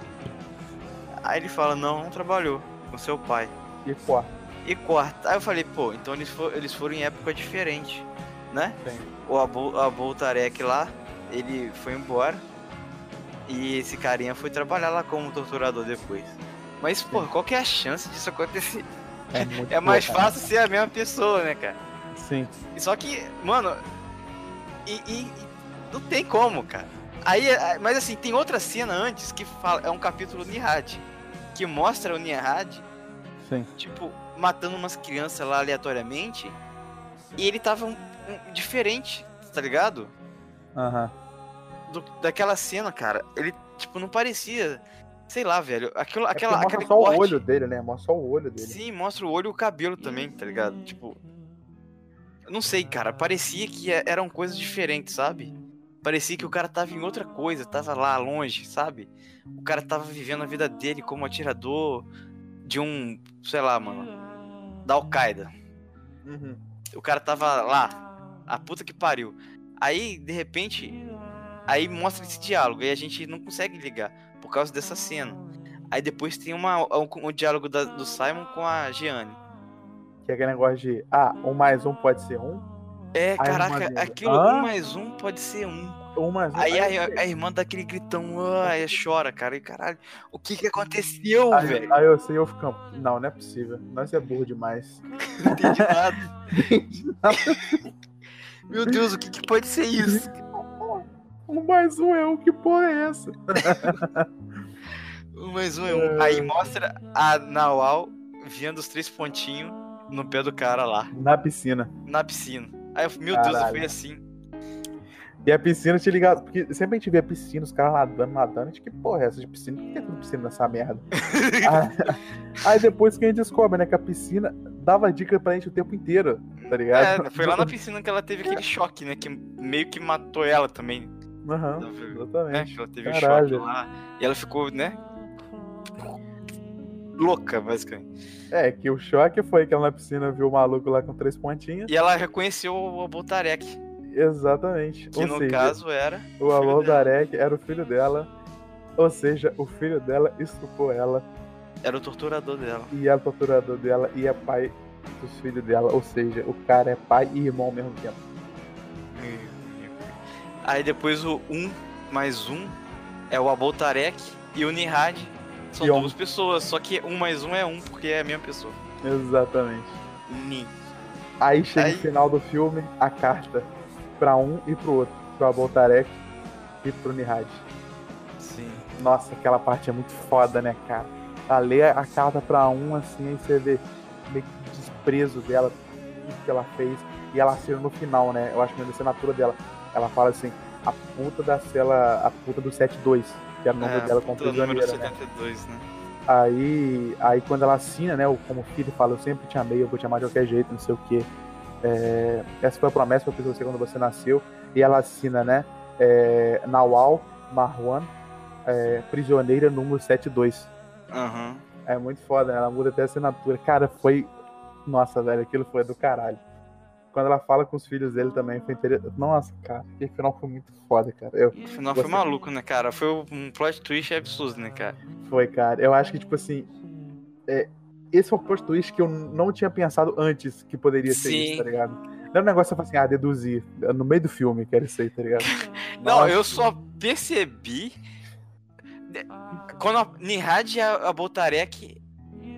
Aí ele fala: "Não, não trabalhou com seu pai." E quarto, E quarta, aí eu falei: "Pô, então eles foram, eles foram em época diferente, né?" tem. O Abu, Abu Tarek lá, ele foi embora. E esse carinha foi trabalhar lá como torturador depois. Mas, pô, qual que é a chance disso acontecer? É, É mais boa, cara. fácil ser a mesma pessoa, né, cara? Sim. Só que, mano, e- e não tem como, cara. Aí, é- mas assim, tem outra cena antes que fala, é um capítulo Nihad, que mostra o Nihad, Sim. tipo, matando umas crianças lá aleatoriamente, e ele tava um- um- diferente, tá ligado? Aham. Do- daquela cena, cara. Ele, tipo, não parecia, sei lá, velho, aquilo, É aquela, mostra aquele só corte. o olho dele, né? Mostra só o olho dele. Sim, mostra o olho e o cabelo também, tá ligado? Tipo. Não sei, cara. Parecia que é- eram coisas diferentes, sabe? Parecia que o cara tava em outra coisa, tava lá longe, sabe? O cara tava vivendo a vida dele como atirador de um. Sei lá, mano. da Al-Qaeda. Uhum. O cara tava lá, a puta que pariu. Aí, de repente, aí mostra esse diálogo e a gente não consegue ligar por causa dessa cena. Aí depois tem uma, um, um diálogo da- do Simon com a Gianni. Que é aquele negócio de, ah, um mais um pode ser um, É, uma caraca, aquilo "Hã?" um mais um pode ser um. um mais um. Aí a, a irmã dá aquele gritão, ah, aí chora, cara. E caralho, o que que aconteceu, Aí, velho? aí eu sei, eu fico, não, não é possível. Nós é burro demais. Não entendi nada. Meu Deus, o que que pode ser isso? Um mais um é um, que porra é essa? Um mais um é um. Aí mostra a Nawal vendo os três pontinhos no pé do cara lá, Na piscina. na piscina. Aí eu, meu Deus, eu Caralho. fui assim. E a piscina te ligado, porque sempre a gente vê a piscina, os caras nadando, nadando, a gente, que porra é essa de piscina? Por que tem piscina nessa merda? aí, aí depois que a gente descobre, né, que a piscina dava dica pra gente o tempo inteiro, tá ligado? É, foi lá na piscina que ela teve aquele choque, né? Que meio que matou ela também. Aham, Né? exatamente. Que ela teve um Caralho. choque lá. E ela ficou, né? Louca, basicamente. É, que o choque foi que ela na piscina viu o maluco lá com três pontinhas. E ela reconheceu o Aboltarek, Exatamente. que Ou no seja, caso era. o filho Alon dela. Darek era o filho dela. Ou seja, o filho dela estuprou ela Era o torturador dela. e é o torturador dela e é pai dos filhos dela. Ou seja, o cara é pai e irmão ao mesmo tempo. Aí depois o 1 mais 1 é o Aboltarek e o Nihad são um. duas pessoas, só que 1 mais 1 é 1 porque é a mesma pessoa. Exatamente. Ni. Aí chega Aí- no final do filme a carta pra um e pro outro, pro Aboltarek e pro Nihad. Sim. Nossa, aquela parte é muito foda, né, cara? Ela lê a carta pra um, assim, aí você vê meio que desprezo dela, tudo que ela fez, e ela assina no final, né? Eu acho que na assinatura dela, ela fala assim, a puta da cela, a puta do 72, que era o nome É, dela como prisioneira, né? 72, né? Aí, aí quando ela assina, né, como o filho fala, eu sempre te amei, eu vou te amar de qualquer jeito, não sei o quê. É, essa foi a promessa que eu fiz você quando você nasceu. E ela assina, né, é, Nawal Marwan, é, prisioneira número 72. Aham. É muito foda, né? Ela muda até a assinatura. Cara, foi. Nossa, velho, aquilo foi do caralho. Quando ela fala com os filhos dele também, foi interessante. Nossa, cara, aquele final foi muito foda, cara. Eu, O final foi Você- maluco, né, cara? Foi um plot twist absurdo, né, cara? Foi, cara. Eu acho que, tipo assim. é, esse foi um plot twist que eu não tinha pensado antes que poderia ser Sim. isso, tá ligado? Não é um negócio que fala assim, ah, deduzir. No meio do filme, quero isso aí, tá ligado? Não, Nossa. eu só percebi. Quando a Nihad e a, a Boltarek.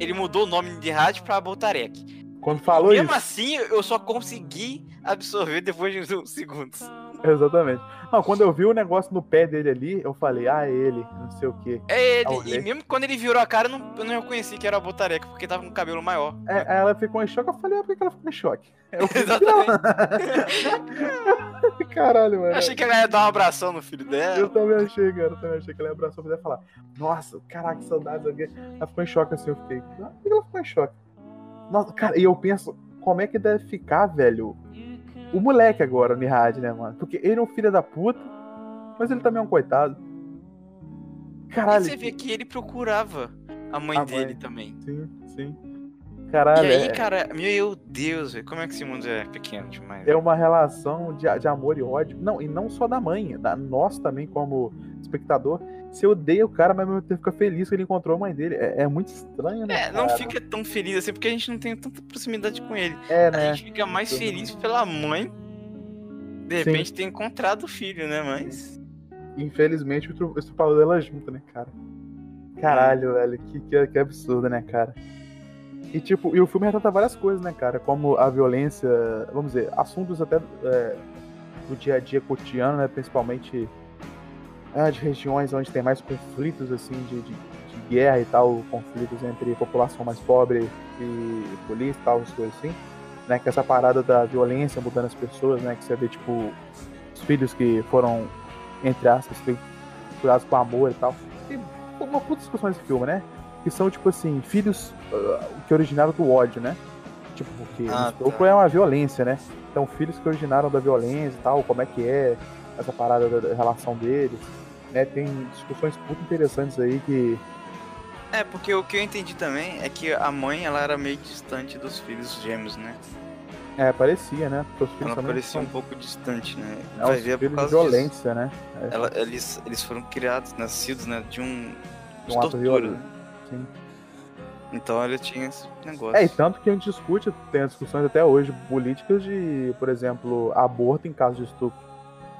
Ele mudou o nome de Nihad pra Boltarek. Quando falou Mesmo isso. assim, eu só consegui absorver depois de uns segundos. Exatamente. Não, quando eu vi o negócio no pé dele ali, eu falei, ah, é ele, não sei o quê. É ele, Ah, e mesmo quando ele virou a cara, eu não, eu não reconheci que era a Boltarek, porque tava com o cabelo maior. É, aí ela ficou em choque, eu falei, ah, por que ela ficou em choque? Eu Exatamente. Caralho, mano. Eu achei que ela ia dar um abração no filho Eu dela. também achei, cara. Eu também achei que ela ia abraçar e falar, nossa, caraca, que saudades. alguém. Ela ficou em choque assim, eu fiquei, ah, por que ela ficou em choque? Nossa, cara, e eu penso, como é que deve ficar, velho, o moleque agora, o Nihad, né, mano? Porque ele é um filho da puta, mas ele também é um coitado. E Caralho, você vê que ele procurava a mãe A dele mãe. também. sim, sim. Caralho, e aí, é, cara, meu Deus, velho, como é que esse mundo é pequeno demais? é uma relação de, de amor e ódio. Não, e não só da mãe, da nós também, como espectador. Você odeia o cara, mas mesmo tempo fica feliz que ele encontrou a mãe dele. É, é muito estranho, né? É, não cara? fica tão feliz assim, porque a gente não tem tanta proximidade com ele. É, A né? gente fica mais feliz pela mãe, de Sim. repente, ter encontrado o filho, né? Mas. Infelizmente, o estuprador dela junto, né, cara? Caralho, velho, que, que, que absurdo, né, cara? E tipo, e o filme retrata várias coisas, né, cara? Como a violência, vamos dizer, assuntos até é, do dia a dia cotidiano, né? Principalmente é, de regiões onde tem mais conflitos, assim, de, de, de guerra e tal, conflitos entre população mais pobre e polícia e tal, as coisas assim. Né, que essa parada da violência mudando as pessoas, né? Que você vê, tipo, os filhos que foram entre aspas, foi cuidados com amor e tal. Tem uma puta discussão nesse filme, né? Que são, tipo assim, filhos ah, que originaram do ódio, né? Tipo, porque Ah, o estupro tá. é uma violência, né? Então, filhos que originaram da violência e tal, como é que é essa parada da, da relação deles, né? Tem discussões muito interessantes aí que, É, porque o que eu entendi também é que a mãe, ela era meio distante dos filhos gêmeos, né? É, parecia, né? Porque os filhos Ela parecia são um pouco distante, né? é, Vai ver por filhos de causa disso. violência, né? É, Ela- eles, eles foram criados, nascidos, né? De um. De Um ato violento. né? Sim. Então ele tinha esse negócio. É, e tanto que a gente discute, tem as discussões até hoje políticas de, por exemplo, aborto em caso de estupro.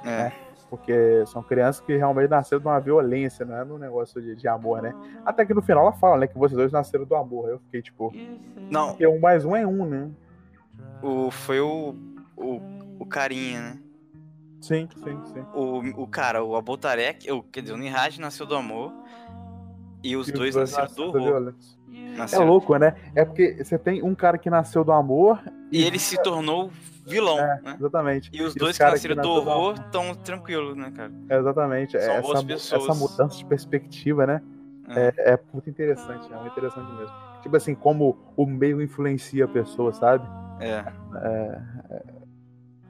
É. Porque são crianças que realmente nasceram de uma violência, não é num negócio de, de amor, né? Até que no final ela fala, né, que vocês dois nasceram do amor. Eu fiquei tipo, Não, porque um mais um é um, né? o, foi o, o. O carinha, né? Sim, sim, sim. O, o cara, o Aboltarek, o, quer dizer, o Niraj nasceu do amor. E os E dois nasceram do horror. É Nasceram- louco, né? É porque você tem um cara que nasceu do amor. E ele se tornou vilão, É. né? Exatamente. E os E dois que nasceram que do nasceu horror estão tranquilos, né, cara? É, exatamente. São essa, boas pessoas. essa mudança de perspectiva, né? É. É, é muito interessante, é muito interessante mesmo. Tipo assim, como o meio influencia a pessoa, sabe? É.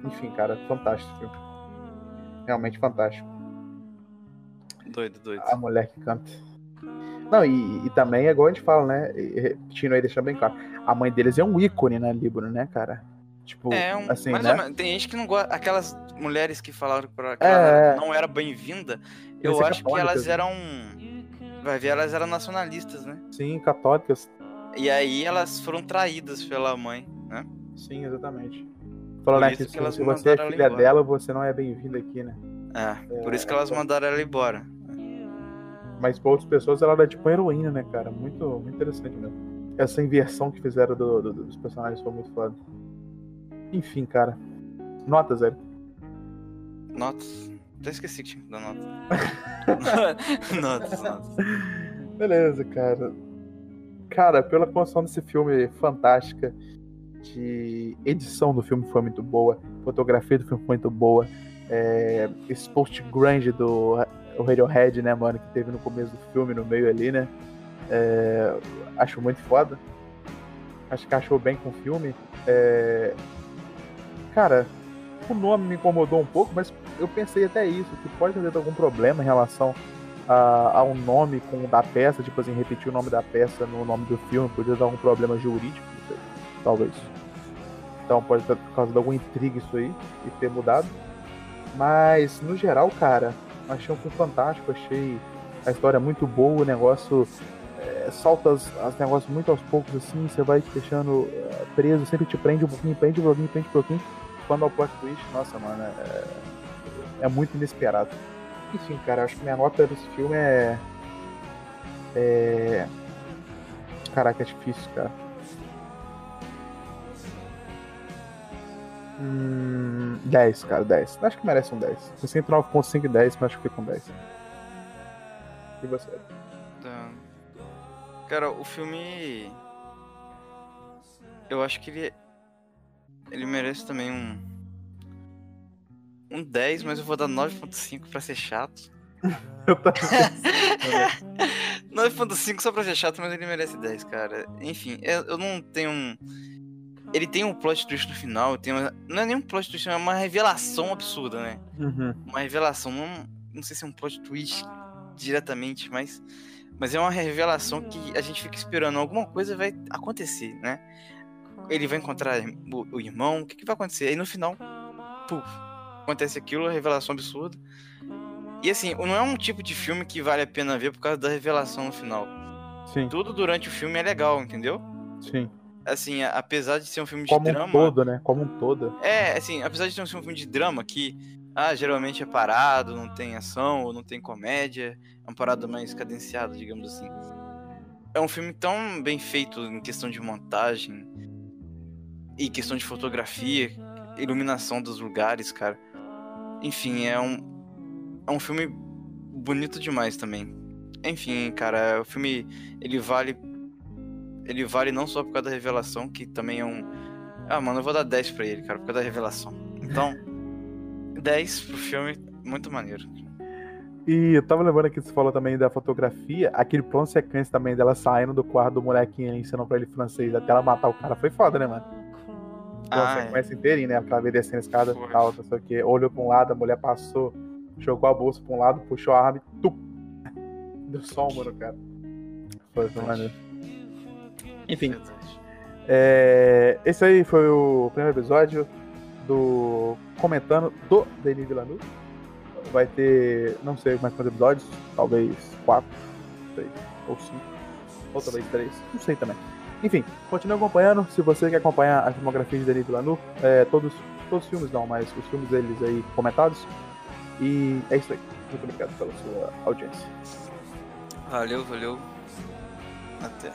Enfim, cara, fantástico esse filme. Realmente fantástico. Doido, doido. A mulher que canta. Não, e, e também é igual a gente fala, né? Repetindo aí, deixando bem claro. A mãe deles é um ícone, né, Líbano, né, cara? Tipo, É, um, assim, mais né? ou menos. Tem gente que não gosta. Aquelas mulheres que falaram pra que É, ela é. não era bem-vinda, eu acho que elas né? eram. Vai ver, elas eram nacionalistas, né? Sim, católicas. E aí elas foram traídas pela mãe, né? Sim, exatamente. Falando né, que elas se você é filha embora. dela, você não é bem-vindo aqui, né? É, por isso que elas mandaram ela embora. Mas pra outras pessoas ela era tipo uma heroína, né, cara? Muito, muito interessante mesmo. Essa inversão que fizeram do- do- dos personagens foi muito foda. Enfim, cara. Nota, zero. Notas. Até esqueci que tinha que dar nota. notas, notas. Beleza, cara. Cara, pela construção desse filme fantástica, de edição do filme foi muito boa, fotografia do filme foi muito boa, é, esse post grande do o Radiohead, né, mano, que teve no começo do filme, no meio ali, né, é, acho muito foda. Acho que achou bem com o filme. É, cara, o nome me incomodou um pouco, mas eu pensei até isso, que pode ter algum problema em relação a, a um nome com da peça, tipo assim, repetir o nome da peça no nome do filme, podia dar algum problema jurídico, sei, talvez. Então pode ter por causa de alguma intriga isso aí e ter mudado. Mas no geral, cara, achei um filme fantástico, achei a história muito boa, o negócio é, solta os, os negócios muito aos poucos assim, você vai te deixando é, preso, sempre te prende um pouquinho, prende um pouquinho, prende um pouquinho. Quando ao plot twist, nossa, mano, é, é muito inesperado. Enfim, cara, acho que minha nota desse filme é. É. Caraca, é difícil, cara. Hum, 10, cara, 10. Acho que merece um 10. Eu sinto 9.5 e 10, mas acho que fica com 10. E você? Tá. Cara, o filme. Eu acho que ele. Ele merece também um. Um 10, mas eu vou dar 9.5 pra ser chato. Eu tô... 9.5 só pra ser chato, mas ele merece 10, cara. Enfim, eu, eu não tenho um. Ele tem um plot twist no final, tem uma... não é nem um plot twist, é uma revelação absurda, né? Uhum. Uma revelação, não, não sei se é um plot twist diretamente, mas, mas é uma revelação que a gente fica esperando. Alguma coisa vai acontecer, né? Ele vai encontrar o, o irmão, o que, que vai acontecer? Aí no final, puf, acontece aquilo, a revelação absurda. E assim, não é um tipo de filme que vale a pena ver por causa da revelação no final. Sim, Tudo durante o filme é legal, entendeu? sim. Assim, apesar de ser um filme de Como drama. um todo, né? Como um todo. É, assim, apesar de ser um filme de drama que ah, geralmente é parado, não tem ação ou não tem comédia, é uma parada mais cadenciada, digamos assim. É um filme tão bem feito em questão de montagem e questão de fotografia, iluminação dos lugares, cara. Enfim, é um é um filme bonito demais também. Enfim, cara, o filme ele vale ele vale não só por causa da revelação, que também é um ah, mano, eu vou dar 10 pra ele, cara, por causa da revelação. Então, 10 pro filme, muito maneiro. E eu tava lembrando aqui, você falou também da fotografia, aquele plano sequência também dela saindo do quarto do molequinho ali, ensinando pra ele francês, até ela matar o cara, foi foda, né, mano? Plano Ah, é. sequência inteirinho, né? Aquela vez descendo a escada Foi. alta, só que olhou pra um lado, a mulher passou, jogou a bolsa pra um lado, puxou a arma e tum! Deu só uma no cara. Foi, foi maneiro. Enfim, é, esse aí foi o primeiro episódio do Comentando do Denis Villeneuve. Vai ter, não sei mais quantos episódios, talvez quatro, sei, ou cinco, ou talvez três, não sei também. Enfim, continue acompanhando. Se você quer acompanhar a filmografia de Denis Villeneuve, é, todos, todos os filmes não, mas os filmes deles aí comentados. E é isso aí. Muito obrigado pela sua audiência. Valeu, valeu. Até.